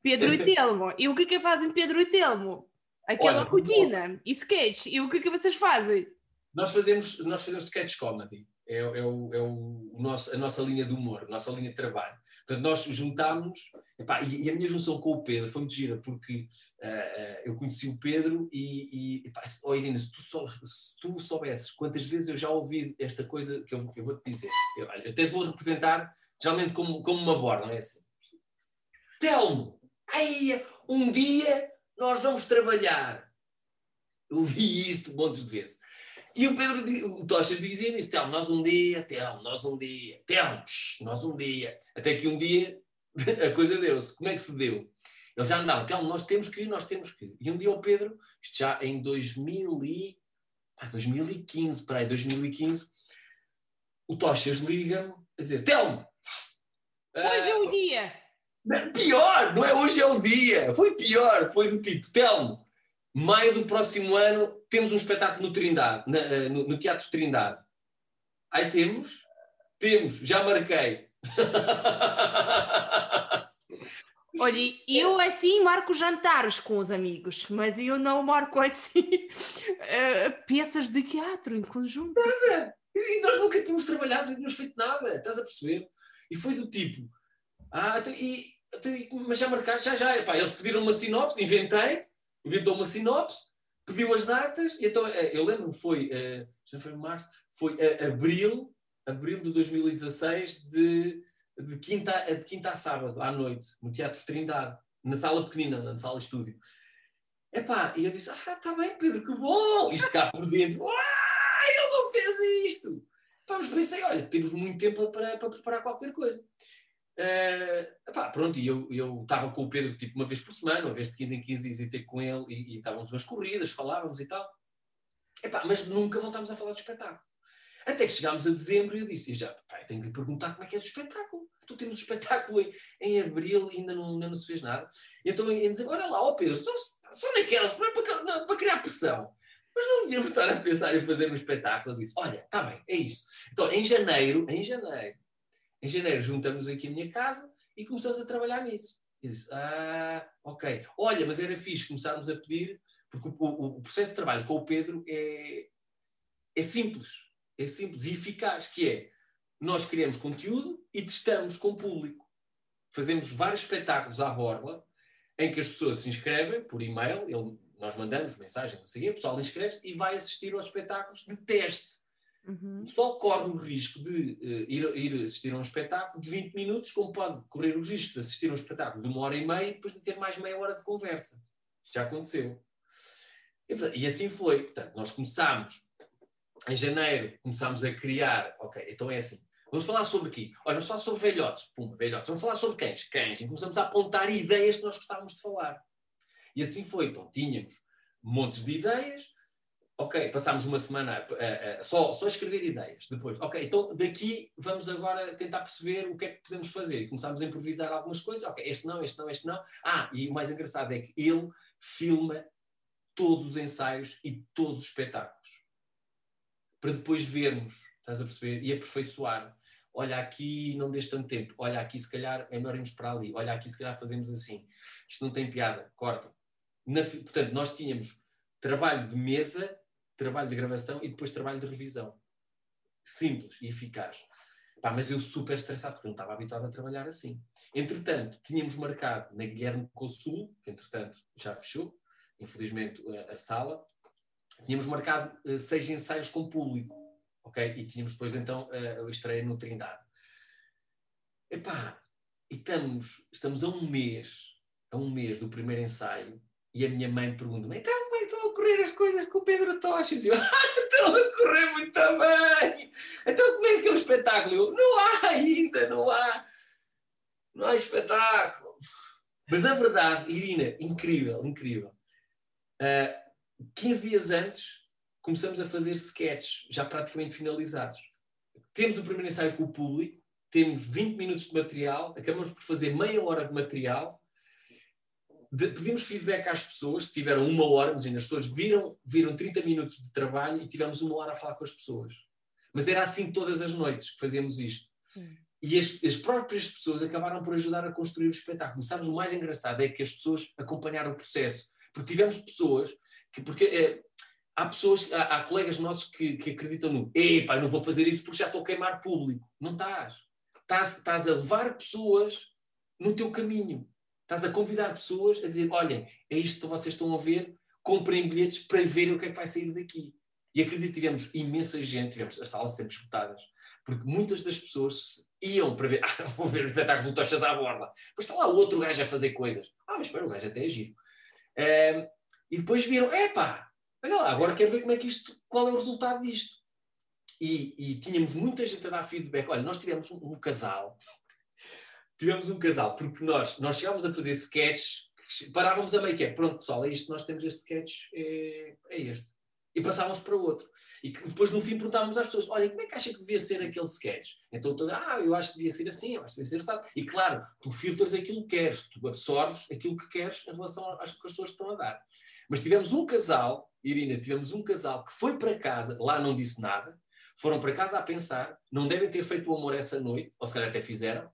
Pedro e Telmo. E o que é que fazem Pedro e Telmo? Aquela Olha, rotina e sketch. E o que é que vocês fazem? Nós fazemos, nós fazemos sketch comedy. É, é, o, é o, o nosso, a nossa linha de humor, a nossa linha de trabalho. Portanto, nós juntámos, epá, e, a minha junção com o Pedro foi muito gira, porque uh, eu conheci o Pedro e, e epá, oh Irina, se tu, se tu soubesses quantas vezes eu já ouvi esta coisa que eu, eu vou te dizer, eu, eu, até vou representar geralmente como, como uma borda, não é assim? Telmo, aí um dia nós vamos trabalhar. Eu vi isto montes de vezes. E o Pedro, o Tochas dizia isso, Telmo, nós um dia, Telmo, nós um dia, Telmo, nós um dia. Até que um dia a coisa deu-se. Como é que se deu? Eles já andavam, Telmo, nós temos que ir, nós temos que ir. E um dia o Pedro, isto já em 2000 e, ah, 2015, para aí, 2015, o Tochas liga-me a dizer, Telmo! Hoje é o dia! Pior, não é hoje é o dia, foi pior, foi do tipo, Telmo, maio do próximo ano temos um espetáculo no Trindade, na, eh, no, no, Teatro Trindade. Aí temos? Temos, já marquei. Olha, eu assim marco jantares com os amigos, mas eu não marco assim uh, peças de teatro em conjunto. Nada! E nós nunca tínhamos trabalhado, não tínhamos feito nada, estás a perceber? E foi do tipo, ah, então, e, então, mas já marcaram, já, já, epá, eles pediram uma sinopse, inventei, inventou uma sinopse, pediu as datas, e então eh, eu lembro-me, foi, eh, já foi março, foi abril, abril de 2016, de, de, quinta, de quinta a sábado, à noite, no Teatro Trindade, na sala pequenina, na sala estúdio. Epá, e eu disse, ah, está bem, Pedro, que bom! Isto cá por dentro, ah, ele não fez isto! Pá, mas pensei, olha, temos muito tempo para, para preparar qualquer coisa. Uh, epá, pronto, e eu estava com o Pedro tipo uma vez por semana, uma vez de 15 em 15 dias, e ter com ele, e, estávamos umas corridas, falávamos e tal. Epá, mas nunca voltámos a falar do espetáculo. Até que chegámos a dezembro e eu disse: já, pá, tenho que lhe perguntar como é que é do espetáculo. Tu temos o espetáculo em, em abril e ainda não, não se fez nada. E então ele dizer: olha lá, ó Pedro, só, só naquelas, não é para, para criar pressão. Mas não devíamos estar a pensar em fazer um espetáculo. Eu disse: olha, está bem, é isso. Então, em janeiro, em janeiro, em janeiro juntamos aqui a minha casa e começamos a trabalhar nisso. E disse, ah, ok. Olha, mas era fixe começarmos a pedir, porque o, o, o, processo de trabalho com o Pedro é, é simples, é simples e eficaz, que é, nós criamos conteúdo e testamos com o público. fazemos vários espetáculos à borla, em que as pessoas se inscrevem por e-mail, ele, nós mandamos mensagem, não sei o pessoal inscreve-se e vai assistir aos espetáculos de teste. Uhum. Pessoal corre o risco de uh, ir, ir, assistir a um espetáculo de 20 minutos, como pode correr o risco de assistir a um espetáculo de uma hora e meia e depois de ter mais meia hora de conversa. Já aconteceu. E, e assim foi. Portanto, nós começámos em janeiro, começámos a criar. Ok, então é assim. Vamos falar sobre aqui. Olha, vamos falar sobre velhotes. Pum, velhotes. Vamos falar sobre cães. Cães. E começamos a apontar ideias que nós gostávamos de falar. E assim foi. Então, tínhamos montes de ideias. Ok, passámos uma semana só, só escrever ideias. Depois, ok, então daqui vamos agora tentar perceber o que é que podemos fazer. Começámos a improvisar algumas coisas. Ok, este não, este não, este não. Ah, e o mais engraçado é que ele filma todos os ensaios e todos os espetáculos. Para depois vermos, estás a perceber? E aperfeiçoar olha aqui não deixe tanto tempo, olha aqui se calhar é melhor irmos para ali, olha aqui se calhar fazemos assim, isto não tem piada, corta. Na, portanto, nós tínhamos trabalho de mesa, trabalho de gravação e depois trabalho de revisão. Simples e eficaz. Pá, mas eu super estressado, porque não estava habituado a trabalhar assim. Entretanto, tínhamos marcado na Guilherme Consul, que entretanto já fechou, infelizmente, a, a sala, tínhamos marcado uh, seis ensaios com público ok? E tínhamos depois então a, a estreia no Trindade. Epá, e estamos, estamos a um mês, a um mês do primeiro ensaio, e a minha mãe pergunta-me, então coisas com o Pedro Tochas? E eu, ah, estão a correr muito bem! Então como é que é o espetáculo? Eu, não há ainda, não há. Não há espetáculo. Mas a verdade, Irina, incrível, incrível. Uh, ah, 15 dias antes, começamos a fazer sketches já praticamente finalizados. Temos o primeiro ensaio com o público, temos 20 minutos de material, acabamos por fazer meia hora de material, de, pedimos feedback às pessoas, que tiveram uma hora, mas ainda as pessoas viram, viram 30 minutos de trabalho e tivemos uma hora a falar com as pessoas. Mas era assim todas as noites que fazíamos isto. Sim. E as, as, próprias pessoas acabaram por ajudar a construir o espetáculo. Sabes, o mais engraçado é que as pessoas acompanharam o processo. Porque tivemos pessoas que, porque é, há pessoas, há, há, colegas nossos que, que acreditam no epá, não vou fazer isso porque já estou a queimar público. Não estás. Estás, estás a levar pessoas no teu caminho. Estás a convidar pessoas a dizer: olhem, é isto que vocês estão a ver, comprem bilhetes para verem o que é que vai sair daqui. E acredito tivemos imensa gente, tivemos as salas sempre escutadas, porque muitas das pessoas iam para ver, ah, vou ver o espetáculo de Tochas à borda. Depois está lá outro gajo a fazer coisas. Ah, mas espera, o gajo até é giro. E depois viram, epá, olha lá, agora quero ver como é que isto, qual é o resultado disto. E, e tínhamos muita gente a dar feedback. Olha, nós tivemos um, um, casal, tivemos um casal, porque nós, nós chegámos a fazer sketches, parávamos a meio que é, pronto pessoal, é isto, nós temos este sketch, é, é este. E passávamos para outro. E depois no fim perguntávamos às pessoas, olha, como é que acha que devia ser aquele sketch? Então toda, ah, eu acho que devia ser assim, eu acho que devia ser assim. E claro, tu filtras aquilo que queres, tu absorves aquilo que queres em relação às que as pessoas estão a dar. Mas tivemos um casal, Irina, tivemos um casal que foi para casa, lá não disse nada, foram para casa a pensar, não devem ter feito o amor essa noite, ou se calhar até fizeram,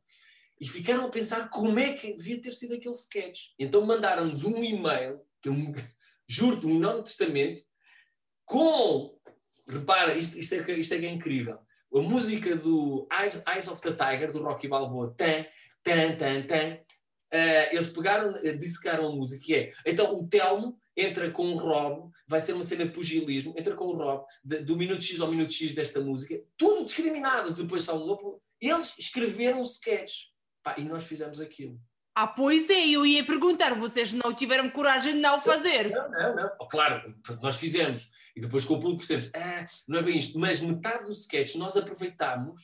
e ficaram a pensar como é que devia ter sido aquele sketch. Então mandaram-nos um e-mail, que eu juro-te, um nome testamento, com, repara, isto, isto, é, isto é que é incrível, a música do Eyes, Eyes of the Tiger, do Rocky Balboa, tan, tan, tan, tan, uh, eles pegaram, uh, dissecaram a música, que é, então o Telmo entra com o Rob, vai ser uma cena de pugilismo, entra com o Rob, de, do minuto X ao minuto X desta música, tudo discriminado, depois salvo eles escreveram sketch, pá, e nós fizemos aquilo. Ah, pois é, eu ia perguntar, vocês não tiveram coragem de não fazer? Não, não, não. Oh, claro, nós fizemos. E depois com o público percebemos, ah, não é bem isto. Mas metade do sketch nós aproveitámos,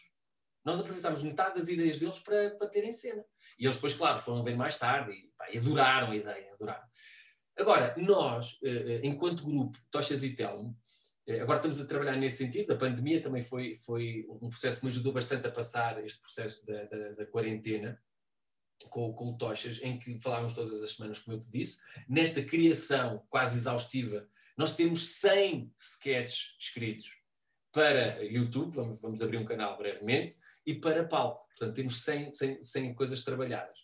nós aproveitámos metade das ideias deles para, para terem cena. E eles depois, claro, foram ver mais tarde e, pá, e adoraram a ideia, adoraram. Agora, nós, eh, eh, enquanto grupo, Tochas e Telmo, agora estamos a trabalhar nesse sentido. A pandemia também foi, foi um processo que me ajudou bastante a passar este processo da, da, da quarentena com, com o Tochas, em que falávamos todas as semanas, como eu te disse. Nesta criação quase exaustiva, nós temos 100 sketches escritos para YouTube, vamos, vamos abrir um canal brevemente, e para palco. Portanto, temos 100, 100, 100 coisas trabalhadas.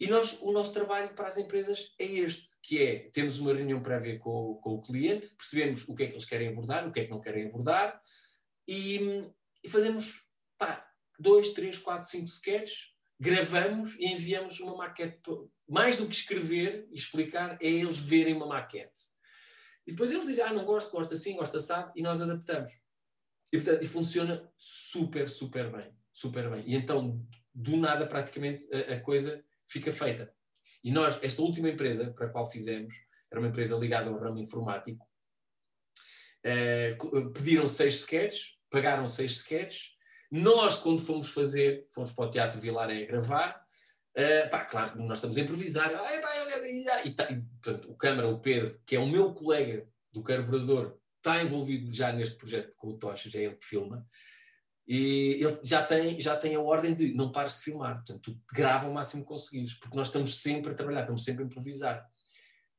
E nós, o nosso trabalho para as empresas é este, que é, temos uma reunião prévia com, com o cliente, percebemos o que é que eles querem abordar, o que é que não querem abordar, e, e fazemos, pá, dois, três, quatro, cinco sketches, gravamos e enviamos uma maquete. Mais do que escrever e explicar, é eles verem uma maquete. E depois eles dizem, ah, não gosto, gosto assim, gosto assado, e nós adaptamos. E, portanto, e funciona super, super bem. Super bem. E então, do nada, praticamente, a, a coisa fica feita. E nós, esta última empresa para a qual fizemos, era uma empresa ligada ao ramo informático, uh, pediram seis sketches, pagaram seis sketches, nós, quando fomos fazer, fomos para o Teatro Vilaré gravar, uh, pá, claro, nós estamos a improvisar, ah, pá, tá, e portanto, o Câmara, o Pedro, que é o meu colega do carburador, está envolvido já neste projeto com o Tocha, já é ele que filma, e ele já tem, já tem a ordem de não pares de filmar, portanto, grava o máximo que conseguires, porque nós estamos sempre a trabalhar, estamos sempre a improvisar.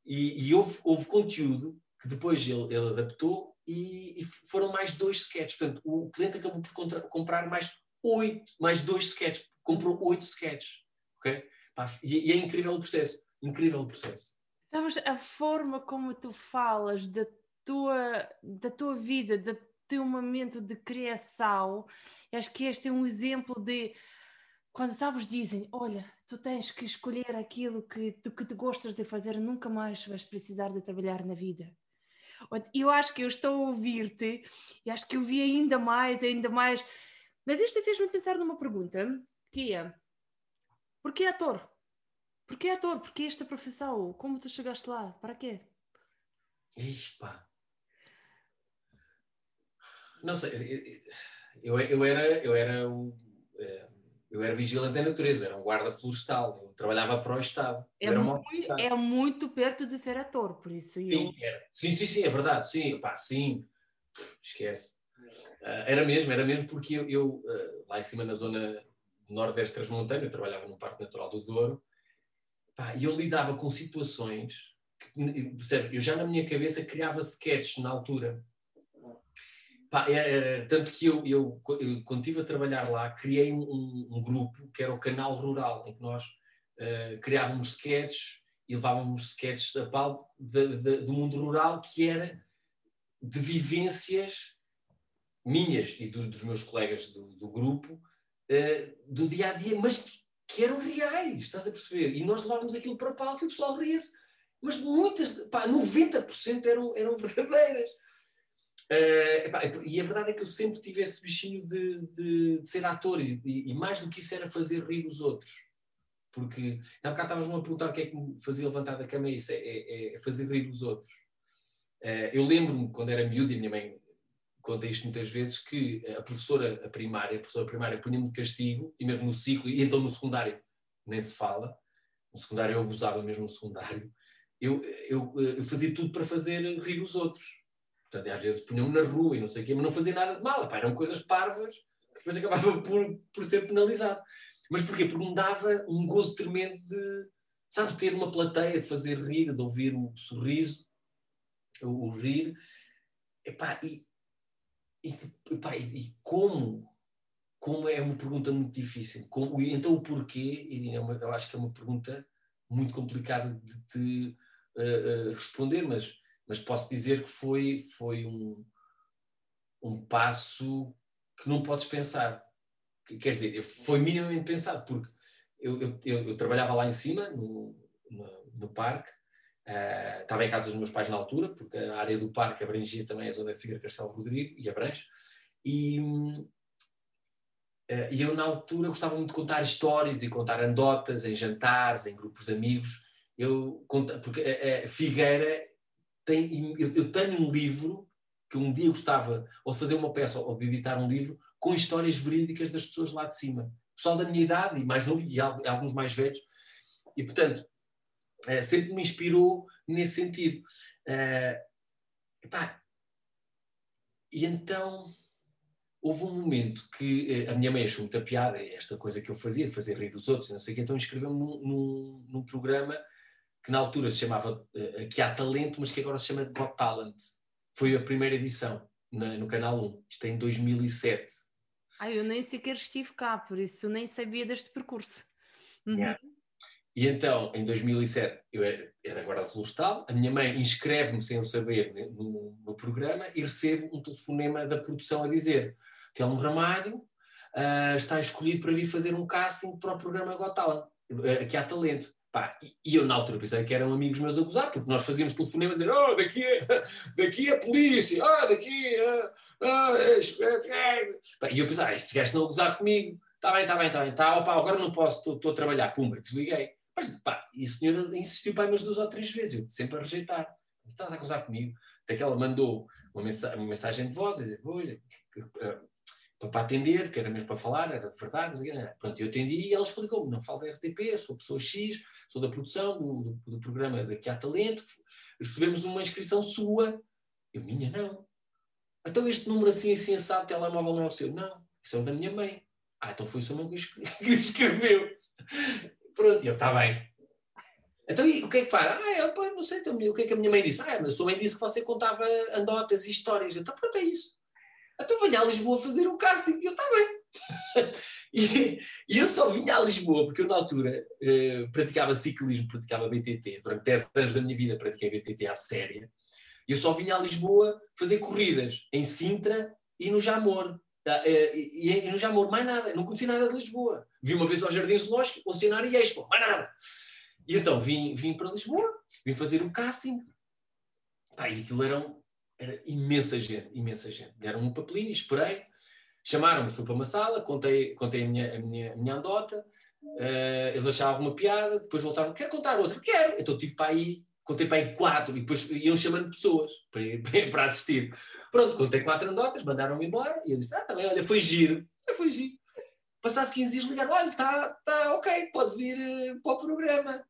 E, e houve, houve conteúdo que depois ele, ele adaptou e, e, foram mais dois sketches. Portanto, o cliente acabou por contra, comprar mais oito, mais dois sketches, comprou oito sketches. Ok? Pá, e, e, é incrível o processo. Incrível o processo. Sabes, a forma como tu falas da tua, da tua vida, do teu momento de criação, acho que este é um exemplo de quando sabes dizem, olha, tu tens que escolher aquilo que tu, que tu gostas de fazer, nunca mais vais precisar de trabalhar na vida. Eu acho que eu estou a ouvir-te e acho que eu vi ainda mais, ainda mais. Mas isto fez-me pensar numa pergunta que é: porquê ator? Porquê ator? Porquê esta profissão? Como tu chegaste lá? Para quê? Ispa. Não sei, eu, eu era, eu era o, eh, eu era vigilante da natureza, eu era um guarda florestal, eu trabalhava para o Estado. É, muito, é muito perto de ser ator, por isso eu... Sim, sim, sim, sim, é verdade, sim, pá, sim, esquece. Uh, era mesmo, era mesmo porque eu, eu uh, lá em cima na zona nordeste transmontana, eu trabalhava no Parque Natural do Douro, e eu lidava com situações que, percebe, eu já na minha cabeça criava sketches na altura Pá, é, é, tanto que eu, eu, eu, quando estive a trabalhar lá, criei um, um, grupo que era o Canal Rural, em que nós uh, criávamos sketches e levávamos sketches a palco de, de, do mundo rural, que era de vivências minhas e do, dos meus colegas do, do grupo, uh, do dia a dia, mas que eram reais, estás a perceber? E nós levávamos aquilo para palco e o pessoal ria-se, mas muitas, pá, 90% eram, eram verdadeiras. Uh, epá, e a verdade é que eu sempre tive esse bichinho de, de, de ser ator e, e, mais do que isso era fazer rir os outros. Porque há bocado estavas-me a perguntar o que é que me fazia levantar da cama, é isso, é, é, é fazer rir os outros. Uh, eu lembro-me, quando era miúdo, e a minha mãe conta isto muitas vezes, que a professora a primária, a professora primária punha-me de castigo, e mesmo no ciclo, e então no secundário nem se fala, no secundário eu abusava mesmo no secundário, eu, eu, eu fazia tudo para fazer rir os outros Portanto, às vezes punham na rua e não sei o quê, mas não fazia nada de mal. Pá, eram coisas parvas depois acabava por, por ser penalizado. Mas porquê? Porque me dava um gozo tremendo de, sabes, ter uma plateia, de fazer rir, de ouvir o sorriso, o, rir. Epá, e, e, epá, e, e como? Como é uma pergunta muito difícil. Como, então o porquê, é eu acho que é uma pergunta muito complicada de te uh, uh, responder, mas mas posso dizer que foi, foi um, um passo que não podes pensar. Quer dizer, foi minimamente pensado, porque eu, eu, eu, trabalhava lá em cima, no, no, no parque, uh, estava em casa dos meus pais na altura, porque a área do parque abrangia também a zona de Figueira Castelo Rodrigo e abrange, e, uh, e eu na altura gostava muito de contar histórias e contar anedotas em jantares, em grupos de amigos, eu, porque a, a Figueira tem, eu, eu, tenho um livro que um dia gostava ou de fazer uma peça ou de editar um livro com histórias verídicas das pessoas lá de cima. Pessoal da minha idade e mais novo e alguns mais velhos. E, portanto, é, sempre me inspirou nesse sentido. É, epá, e então houve um momento que eh, a minha mãe achou muita piada, esta coisa que eu fazia, de fazer rir os outros, não sei o que, então inscreveu-me num, num, num programa que na altura se chamava uh, Que Há Talento, mas que agora se chama Got Talent. Foi a primeira edição na, no Canal 1. Isto é em 2007. Ah, eu nem sequer estive cá, por isso nem sabia deste percurso. Uhum. Yeah. E então, em 2007, eu era, era guarda florestal, a minha mãe inscreve-me sem eu saber né, no, no, programa e recebo um telefonema da produção a dizer Telmo Ramalho, uh, está escolhido para vir fazer um casting para o programa Got Talent. Uh, aqui há talento. Pá, e, eu na altura pensei que eram amigos meus a gozar, porque nós fazíamos telefonemas a dizer, oh, daqui é, daqui é polícia, oh, daqui é, oh, é, é. E eu pensei, ah, estes gajos estão a gozar comigo, está bem, está bem, está bem, tá, opa, agora não posso, estou a trabalhar, pumba, desliguei. Mas, pá, e a senhora insistiu para umas duas ou três vezes, eu sempre a rejeitar. Está a gozar comigo. Até que ela mandou uma, mensagem, uma mensagem de voz, a dizer, para atender, que era mesmo para falar, era de verdade, não sei o que. Pronto, eu atendi e ela explicou-me, não falo da RTP, sou pessoa X, sou da produção do, do, do programa Daqui há Talento, recebemos uma inscrição sua. Eu, minha, não. Então este número assim, assim, assado, telemóvel não é o seu? Não, isso é o da minha mãe. Ah, então foi o seu mãe que escreveu. Pronto, eu, está bem. Então, e, o que é que faz? Ah, eu, pô, não sei, então, o que é que a minha mãe disse? Ah, mas a sua mãe disse que você contava anedotas e histórias. Então, pronto, é isso. Então venha a Lisboa fazer o casting. E eu, está bem. e, e, eu só vinha a Lisboa, porque eu na altura eh, praticava ciclismo, praticava BTT. Durante 10 anos da minha vida pratiquei BTT à séria. E eu só vinha a Lisboa fazer corridas em Sintra e no Jamor. Eh, e, e, e no Jamor, mais nada. Não conhecia nada de Lisboa. Vi uma vez ao Jardim Zoológico, Oceanário e Expo, mais nada. E então vim, vim para Lisboa, vim fazer o casting. Pá, e aquilo era um, era imensa gente, imensa gente. Deram-me um papelinho, esperei, chamaram-me, fui para uma sala, contei, contei a, minha, a, minha, a minha andota, uh, eles achavam uma piada, depois voltaram, quer contar outra? Quero! Então tive para aí, contei para aí quatro, e depois iam chamando pessoas para, para assistir. Pronto, contei quatro andotas, mandaram-me embora, e eu disse, ah, também, olha, foi giro, foi giro. Passado 15 dias ligaram, olha, está tá ok, pode vir uh, para o programa.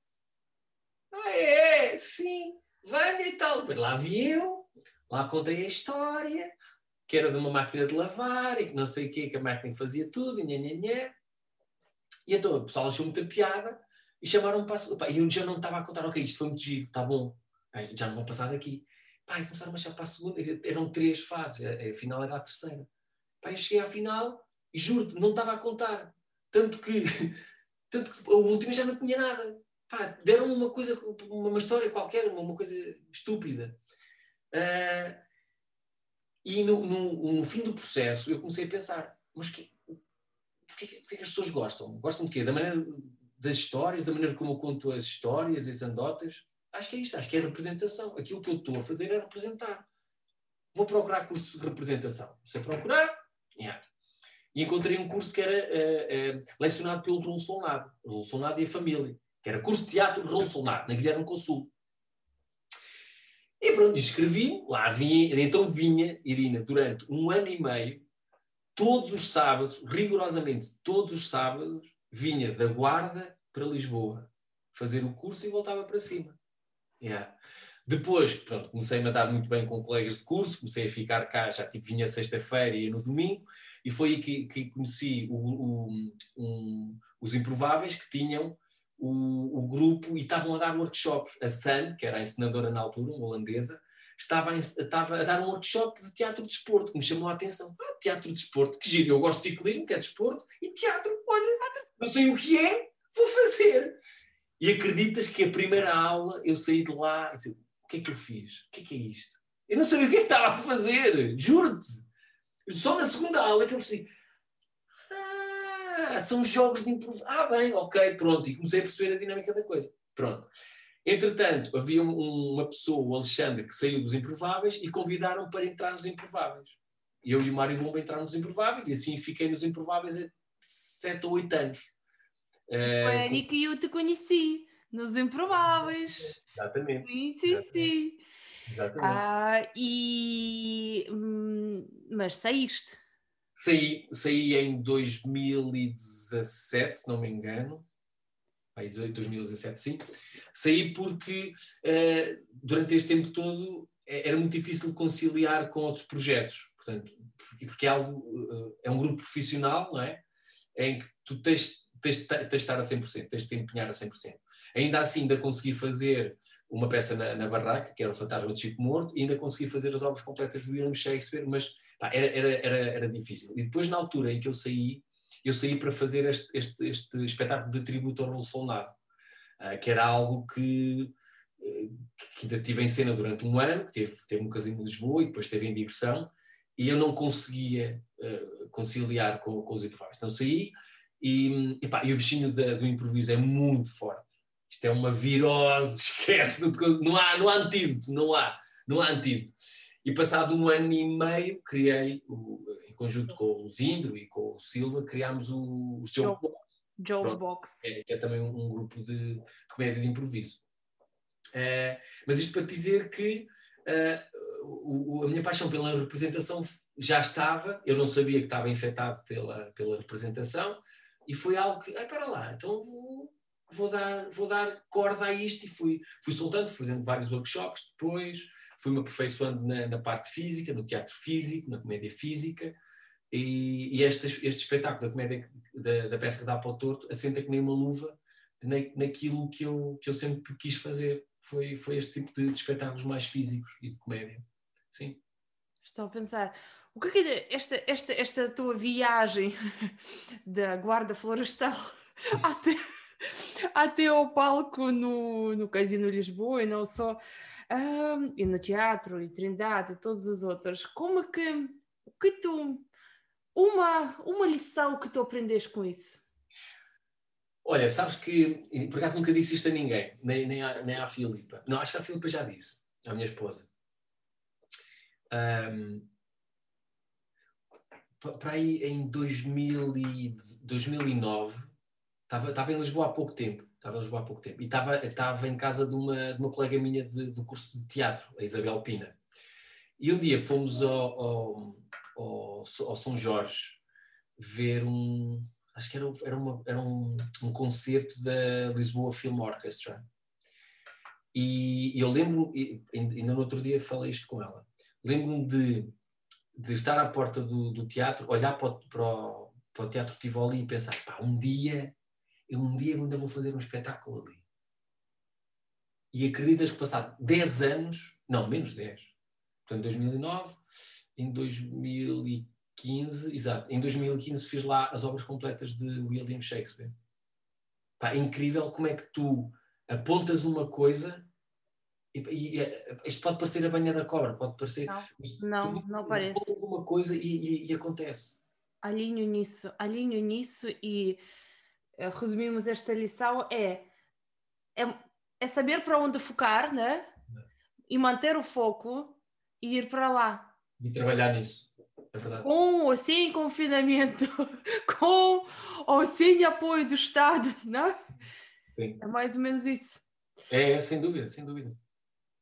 Ah, é? Sim, venha e tal. Lá vi eu, Lá contei a história, que era de uma máquina de lavar e que não sei o quê, que a máquina fazia tudo, e nhê, nhê, nhê. E então o pessoal achou muita piada e chamaram-me para. E eu já não estava a contar, ok, isto foi muito giro, está bom, já não vou passar daqui. Pá, e começaram a achar para a segunda, eram três fases, a, a final era a terceira. Pá, eu cheguei à final e juro-te, não estava a contar. Tanto que, tanto que a última já não tinha nada. Pá, deram uma coisa, uma história qualquer, uma, uma coisa estúpida. Uh, e no, no, no, fim do processo eu comecei a pensar, mas que, porquê, as pessoas gostam? Gostam de quê? Da maneira das histórias, da maneira como eu conto as histórias, as anedotas? Acho que é isto, acho que é representação. Aquilo que eu estou a fazer é representar. Vou procurar cursos de representação. Sei procurar, yeah. E encontrei um curso que era uh, uh, lecionado pelo Raul Solnado, Raul Solnado e a família, que era curso de teatro Raul Solnado, na Guilherme Consul. E pronto, escrevi, lá vinha, então vinha, Irina, durante um ano e meio, todos os sábados, rigorosamente todos os sábados, vinha da Guarda para Lisboa, fazer o curso e voltava para cima. Yeah. Depois, pronto, comecei a dar muito bem com colegas de curso, comecei a ficar cá, já tipo vinha sexta-feira e no domingo, e foi aí que, que conheci o, o, um, os improváveis que tinham o, o, grupo e estavam a dar workshops. A San, que era a encenadora na altura, uma holandesa, estava a, estava a dar um workshop de teatro de desporto, que me chamou a atenção. Ah, teatro de desporto, que giro, eu gosto de ciclismo, que é desporto, e teatro, olha, não sei o que é, vou fazer. E acreditas que a primeira aula eu saí de lá e disse, o que é que eu fiz? O que é que é isto? Eu não sabia o que, é que estava a fazer, juro-te. Só na segunda aula que eu percebi, ah, são jogos de improvisação. Ah, bem, ok, pronto. E comecei a perceber a dinâmica da coisa. Pronto. Entretanto, havia um, uma pessoa, o Alexandre, que saiu dos Improváveis e convidaram para entrar nos Improváveis. Eu e o Mário Bomba entramos nos Improváveis e assim fiquei nos Improváveis há sete ou oito anos. Foi ali com... que eu te conheci, nos Improváveis. Exatamente. Sim, sim, Exatamente. sim. Exatamente. Ah, e... Hum, mas saíste. Saí, saí em 2017, se não me engano. Aí, 2017, sim. Saí porque uh, durante este tempo todo eh, era muito difícil conciliar com outros projetos. Portanto, porque é, algo, uh, é um grupo profissional, não é? Em que tu tens, tens, tens de estar a 100%, tens de te empenhar a 100%. Ainda assim, ainda consegui fazer uma peça na, na Barraca, que era o Fantasma de Chico Morto, e ainda consegui fazer as obras completas do William Shakespeare, mas Pá, era, era, era, era difícil. E depois, na altura em que eu saí, eu saí para fazer este, este, este espetáculo de tributo ao Bolsonaro, uh, que era algo que, uh, que ainda tive em cena durante um ano, que teve, teve um casino em Lisboa e depois teve em digressão, e eu não conseguia uh, conciliar com, com os improváveis. Então saí e, e, pá, e o bichinho da, do improviso é muito forte. Isto é uma virose, esquece, não há, não há antídoto, não há, não há antídoto. E passado um ano e meio, criei, o, em conjunto com o Zindro e com o Silva, criámos o, o Joe Box. Joe Box. É, é, também um, um grupo de, de, comédia de improviso. Uh, mas isto para dizer que uh, o, a minha paixão pela representação já estava, eu não sabia que estava infectado pela, pela representação, e foi algo que, ah, para lá, então vou, vou, dar, vou dar corda a isto, e fui, fui soltando, fazendo vários workshops depois, fui-me aperfeiçoando na, na, parte física, no teatro físico, na comédia física, e, e este, este espetáculo da comédia da, da pesca da para o torto assenta que nem uma luva na, naquilo que eu, que eu sempre quis fazer. Foi, foi este tipo de, de espetáculos mais físicos e de comédia. Sim. Estou a pensar, o que é esta, esta, esta tua viagem da guarda florestal até, até ao palco no, no Casino Lisboa e não só, um, e no teatro, e Trindade, e todas as outras, como é que, que tu, uma, uma lição que tu aprendeste com isso? Olha, sabes que, por acaso nunca disse isto a ninguém, nem, nem, à, nem à Filipa. Não, acho que a Filipa já disse, à minha esposa. Um, para aí em 2000 e, 2009, estava, estava em Lisboa há pouco tempo, estava em Lisboa há pouco tempo, e estava, estava em casa de uma, de uma colega minha de, do curso de teatro, a Isabel Pina. E um dia fomos ao, ao, ao, ao São Jorge ver um, acho que era, era, uma, era um, um concerto da Lisboa Film Orchestra. E eu lembro, ainda no outro dia falei isto com ela, lembro-me de, de estar à porta do, do teatro, olhar para o, para, o, para o Teatro Tivoli e pensar, pá, um dia, eu um dia ainda vou fazer um espetáculo ali. E acreditas que passado 10 anos, não, menos 10, portanto 2009, em 2015, 2015, exato, em 2015 fiz lá as obras completas de William Shakespeare. Pá, é incrível como é que tu apontas uma coisa e, e, e isto pode parecer a banha da cobra, pode parecer. Não, não, não parece. Apontas uma coisa e, e, acontece. Alinho nisso, alinho nisso e resumimos esta lição é, é, é saber para onde focar, né? E manter o foco e ir para lá. E trabalhar nisso. É verdade. Com ou sem confinamento, com ou sem apoio do Estado, não é? Sim. É mais ou menos isso. É, é sem dúvida, sem dúvida.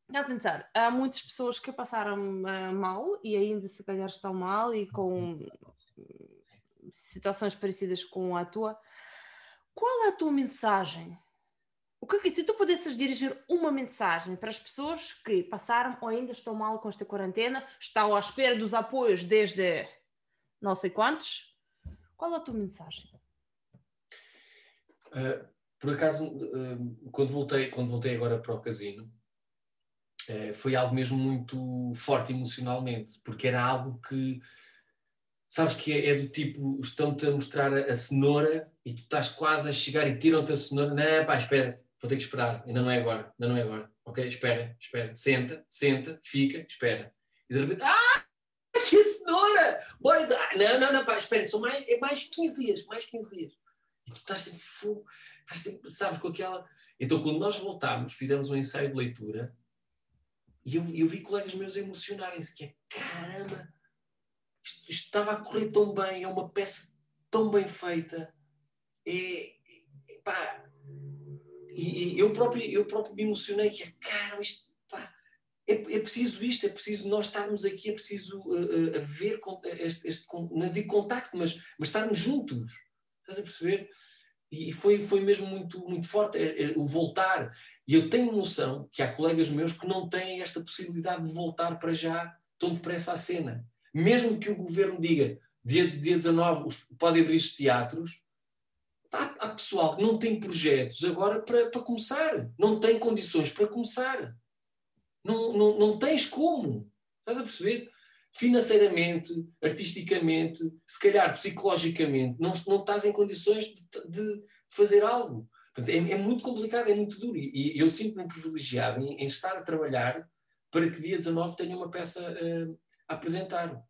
Dá a pensar, há muitas pessoas que passaram uh, mal e ainda se calhar estão mal e com situações parecidas com a tua. Qual é a tua mensagem o que, se tu pudesses dirigir uma mensagem para as pessoas que passaram ou ainda estão mal com esta quarentena, estão à espera dos apoios desde não sei quantos, qual é a tua mensagem? Uh, por acaso, uh, quando, voltei, quando voltei agora para o casino, uh, foi algo mesmo muito forte emocionalmente, porque era algo que, sabes que é, é do tipo, estão-te a mostrar a, a, cenoura e tu estás quase a chegar e tiram-te a cenoura, não, pá, espera, vou ter que esperar, ainda não é agora, ainda não é agora. Ok, espera, espera, senta, senta, fica, espera. E de repente, ah, que cenoura! Bora, não, não, não, pá, espera, são mais, é mais 15 dias, mais 15 dias. E tu estás sempre fogo, estás sempre, sabes, com aquela. Então, quando nós voltámos, fizemos um ensaio de leitura e eu, eu vi colegas meus emocionarem-se, que é caramba, isto, estava a correr tão bem, é uma peça tão bem feita. É, é pá, e, e, eu, próprio, eu próprio me emocionei, que é, cara, isto, é, é preciso isto, é preciso nós estarmos aqui, é preciso uh, uh, haver este, este, não digo contacto, mas, mas estarmos juntos, estás a perceber? E foi, foi mesmo muito, muito forte é, é, o voltar. E eu tenho noção que há colegas meus que não têm esta possibilidade de voltar para já tão depressa à cena. Mesmo que o governo diga, dia, dia 19, podem abrir os teatros, Há, há pessoal que não tem projetos agora para, para começar, não tem condições para começar. Não, não, não tens como. Estás a perceber? Financeiramente, artisticamente, se calhar psicologicamente, não, não estás em condições de, de, fazer algo. Portanto, é, é, muito complicado, é muito duro. E, e eu sinto-me privilegiado em, em, estar a trabalhar para que dia 19 tenha uma peça uh, apresentar.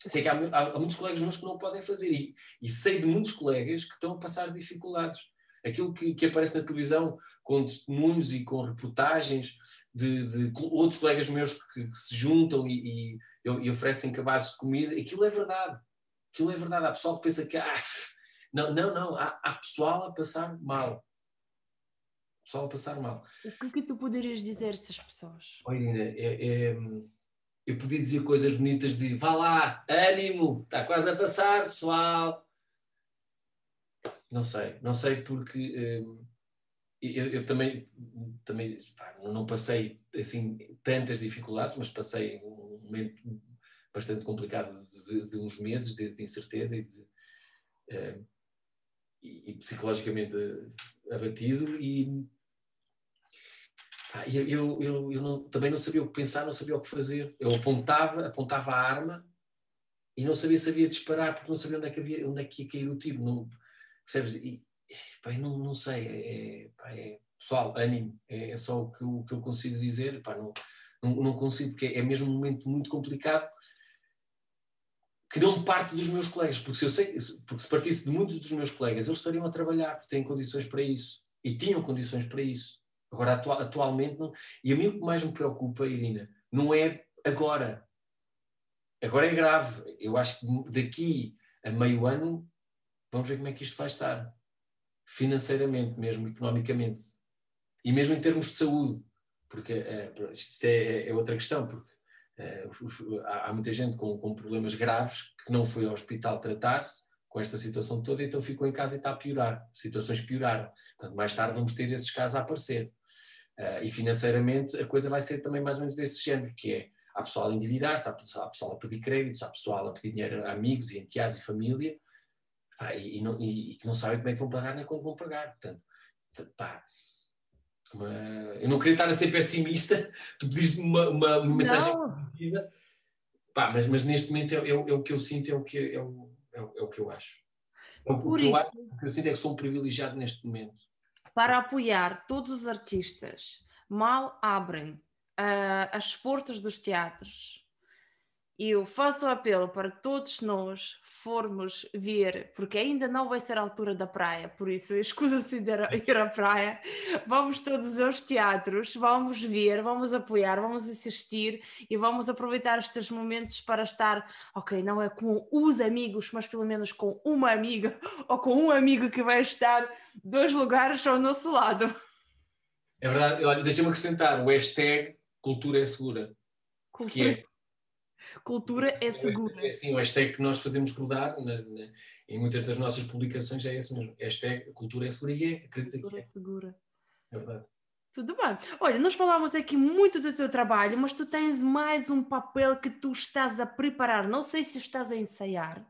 sei que há, há, há, muitos colegas meus que não podem fazer e, e, sei de muitos colegas que estão a passar dificuldades. Aquilo que, que aparece na televisão com testemunhos e com reportagens de, de outros colegas meus que, que se juntam e, e, e, oferecem cabazes de comida, aquilo é verdade. Aquilo é verdade. Há pessoal que pensa que ah, não, não, não, há, há pessoal a passar mal. Pessoal a passar mal. O que, é que tu poderias dizer a estas pessoas? Oi, Irina, é, é eu podia dizer coisas bonitas de vá lá, ânimo, está quase a passar, pessoal. Não sei, não sei porque hum, eu, eu, também, também pá, não passei assim tantas dificuldades, mas passei um momento bastante complicado de, de uns meses de, de incerteza e, de, hum, e, e psicologicamente abatido e eu, eu, eu, eu não, também não sabia o que pensar, não sabia o que fazer. Eu apontava, apontava a arma e não sabia se havia disparar, porque não sabia onde é que, havia, onde é que ia cair o tiro. Não, percebes? E, não, não sei. É, é, pá, é, pessoal, ânimo. É, é só o que, o que eu consigo dizer. Pá, não, não, não consigo, porque é mesmo um momento muito complicado que não parte dos meus colegas, porque se eu sei, porque se partisse de muitos dos meus colegas, eles estariam a trabalhar, porque têm condições para isso e tinham condições para isso. Agora, atualmente, não. E a mim o que mais me preocupa, Irina, não é agora. Agora é grave. Eu acho que daqui a meio ano vamos ver como é que isto vai estar. Financeiramente, mesmo, economicamente. E mesmo em termos de saúde. Porque é, isto é, é, outra questão, porque é, os, os, há, há, muita gente com, com problemas graves que não foi ao hospital tratar-se com esta situação toda, então ficou em casa e está a piorar. Situações pioraram. Portanto, mais tarde vamos ter esses casos a aparecer. Uh, e financeiramente a coisa vai ser também mais ou menos desse género, que é há pessoal a endividar-se, há pessoal a pedir créditos, há pessoal a pedir dinheiro a amigos e enteados e família, pá, e, e, não, e, e, não sabem como é que vão pagar nem quando vão pagar. Portanto, pá, uma, eu não queria estar a ser pessimista, tu pediste uma, uma, uma mensagem positiva, pá, mas, mas neste momento é, é, é, o que eu sinto, é o que, é o, é o, é o que eu acho. O, Por o, que eu acho, o que eu sinto é que sou um privilegiado neste momento para apoiar todos os artistas, mal abrem uh, as portas dos teatros. Eu faço o apelo para todos nós formos ver, porque ainda não vai ser a altura da praia, por isso escusa-se de ir à praia. Vamos todos aos teatros, vamos ver, vamos apoiar, vamos assistir e vamos aproveitar estes momentos para estar, ok, não é com os amigos, mas pelo menos com uma amiga ou com um amigo que vai estar dois lugares ao nosso lado. É verdade, olha, deixa-me acrescentar o hashtag cultura é segura. Cultura. Que é cultura é segura. É sim, o hashtag que nós fazemos rodar na, na, em muitas das nossas publicações é esse mesmo. Hashtag cultura é segura e é, acredita cultura que é. é segura. É verdade. Tudo bem. Olha, nós falamos aqui muito do teu trabalho, mas tu tens mais um papel que tu estás a preparar. Não sei se estás a ensaiar,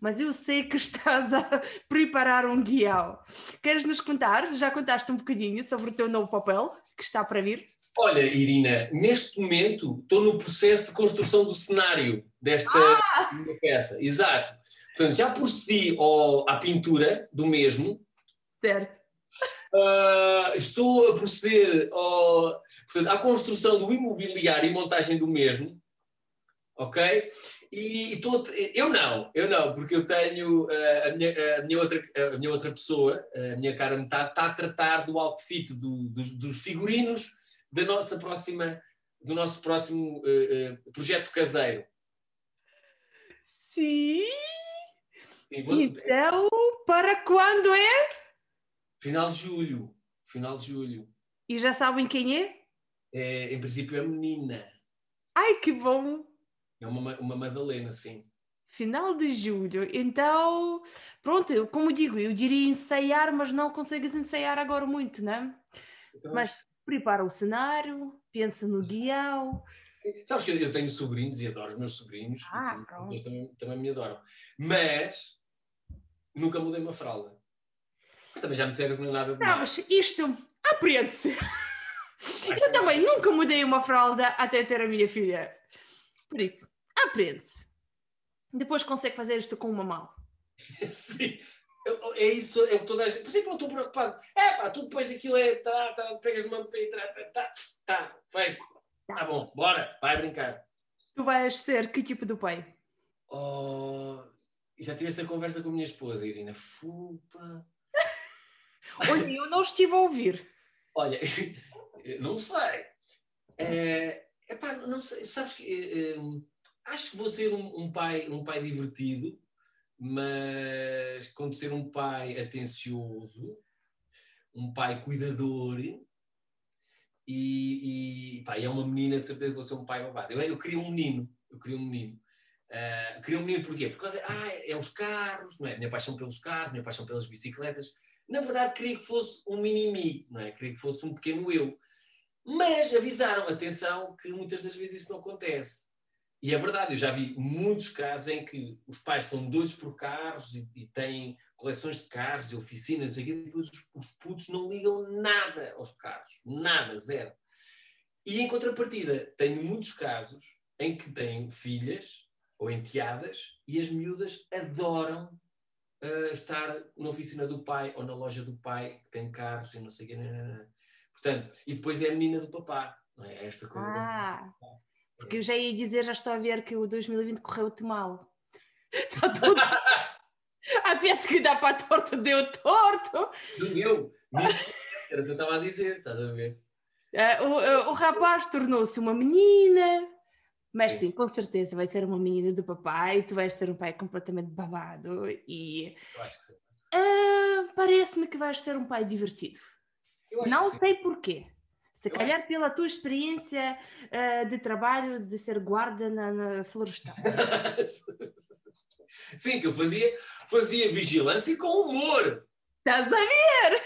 mas eu sei que estás a preparar um guião. Queres nos contar? Já contaste um bocadinho sobre o teu novo papel que está para vir? Olha, Irina, neste momento estou no processo de construção do cenário desta ah! peça. Exato. Portanto, já procedi ao, à pintura do mesmo. Certo. Uh, estou a proceder ao, portanto, à construção do imobiliário e montagem do mesmo. Ok? E estou, eu não, eu não, porque eu tenho uh, a, minha, a, minha outra, a minha outra pessoa, a minha cara metade, está a tratar do outfit, do, dos, dos figurinos da nossa próxima, do nosso próximo uh, uh, projeto caseiro. Sim. Sim vou... Então, para quando é? Final de julho. Final de julho. E já sabem quem é? é em princípio é menina. Ai, que bom! É uma, uma Madalena, sim. Final de julho. Então, pronto, eu, como digo, eu diria ensaiar, mas não consegues ensaiar agora muito, né? Então, mas prepara o cenário, pensa no guião. Sabes que eu tenho sobrinhos e adoro os meus sobrinhos, ah, eles também, também me adoram. Mas nunca mudei uma fralda. Mas também já me disseram que não é nada de Não, mas isto aprende-se. Eu também nunca mudei uma fralda até ter a minha filha. Por isso, aprende-se. Depois consegue fazer isto com uma mão. Sim, é isso é o que toda a gente. Por isso é que não estou preocupado. É pá, tu depois aquilo é. Tá, tá, pegas uma. Tá, tá, tá, feito. Tá bom, bora, vai brincar. Tu vais ser que tipo de pai? Oh, já tiveste a conversa com a minha esposa, Irina. Fupa. Olha, eu não estive a ouvir. Olha, não sei. É, epá, não sei, sabes que é, acho que vou ser um, um, pai, um pai divertido, mas quando ser um pai atencioso, um pai cuidador, e, e, pá, e é uma menina, de certeza vou ser um pai babado. Eu, eu queria um menino, eu queria um menino. Uh, queria um menino porquê? Porque ah, é os carros, não é? Minha paixão pelos carros, minha paixão pelas bicicletas. Na verdade, queria que fosse um mini-mi, não é? Queria que fosse um pequeno eu. Mas avisaram, atenção, que muitas das vezes isso não acontece. E é verdade, eu já vi muitos casos em que os pais são doidos por carros e, e têm coleções de carros e oficinas, e depois os, os putos não ligam nada aos carros, nada, zero. E em contrapartida, tenho muitos casos em que têm filhas ou enteadas e as miúdas adoram uh, estar na oficina do pai ou na loja do pai que tem carros e não sei o quê. Portanto, e depois é a menina do papá, não é? Esta coisa. Ah, porque eu já ia dizer, já estou a ver que o 2020 correu-te mal. Está tudo. a peça que dá para a torta deu torto. Deu. Era o que eu estava a dizer, estás a ver? Uh, o, o rapaz tornou-se uma menina, mas sim. sim. com certeza vai ser uma menina do papai, tu vais ser um pai completamente babado e. Eu acho que sim. Uh, Parece-me que vais ser um pai divertido. Não sei porquê. Se eu calhar acho... pela tua experiência uh, de trabalho de ser guarda na, na florestal. Sim, que eu fazia, fazia vigilância com humor. Estás a ver?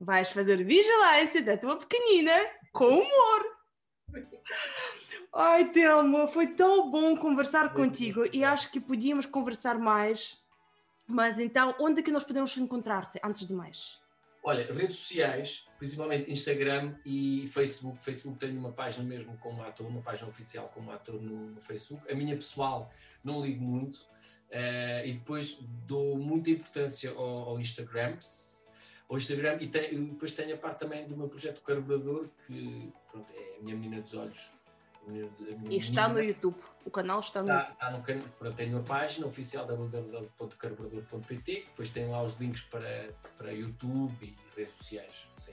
Vais fazer vigilância da tua pequenina com humor. Ai, Telmo, foi tão bom conversar contigo e acho que podíamos conversar mais. Mas então, onde é que nós podemos encontrar-te antes de mais? Olha, redes sociais, principalmente Instagram e Facebook. Facebook tem uma página mesmo como ator, uma página oficial como ator no, no Facebook. A minha pessoal não ligo muito uh, e depois dou muita importância ao, ao Instagram. Ao Instagram e, tem, depois tenho a parte também do meu projeto Carburador, que pronto, é a minha menina dos olhos e está no YouTube. O canal está no está, está no canal. Tenho a página oficial www.carburador.pt, depois tem lá os links para, para YouTube e redes sociais. Sim.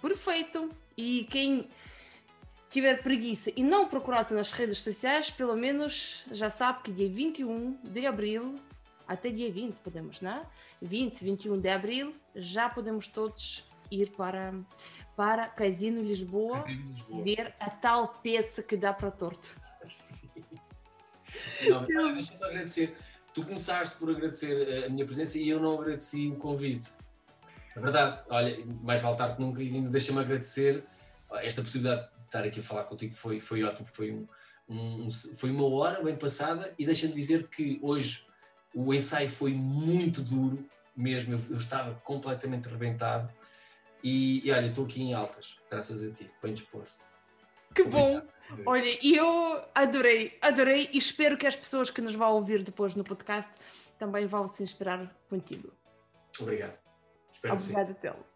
Perfeito. E quem tiver preguiça e não procurar-te nas redes sociais, pelo menos já sabe que dia 21 de abril até dia 20 podemos, não é? 20, 21 de abril já podemos todos ir para para Casino Lisboa, Casino Lisboa. ver a tal peça que dá para torto. Sim. Não, deixa-me agradecer. Tu começaste por agradecer eh, a minha presença e eu não agradeci o convite. É verdade, olha, mais vale tarde que nunca e deixa-me agradecer esta possibilidade de estar aqui a falar contigo foi, foi ótimo, foi, um, um, foi uma hora bem passada e deixa-me dizer que hoje o ensaio foi muito duro mesmo, eu, eu estava completamente rebentado e, e olha, estou aqui em altas, graças a ti, bem disposto. Que Obrigado. bom! Olha, eu adorei, adorei e espero que as pessoas que nos vão ouvir depois no podcast também vão se inspirar contigo. Obrigado. Espero Obrigada, Telo.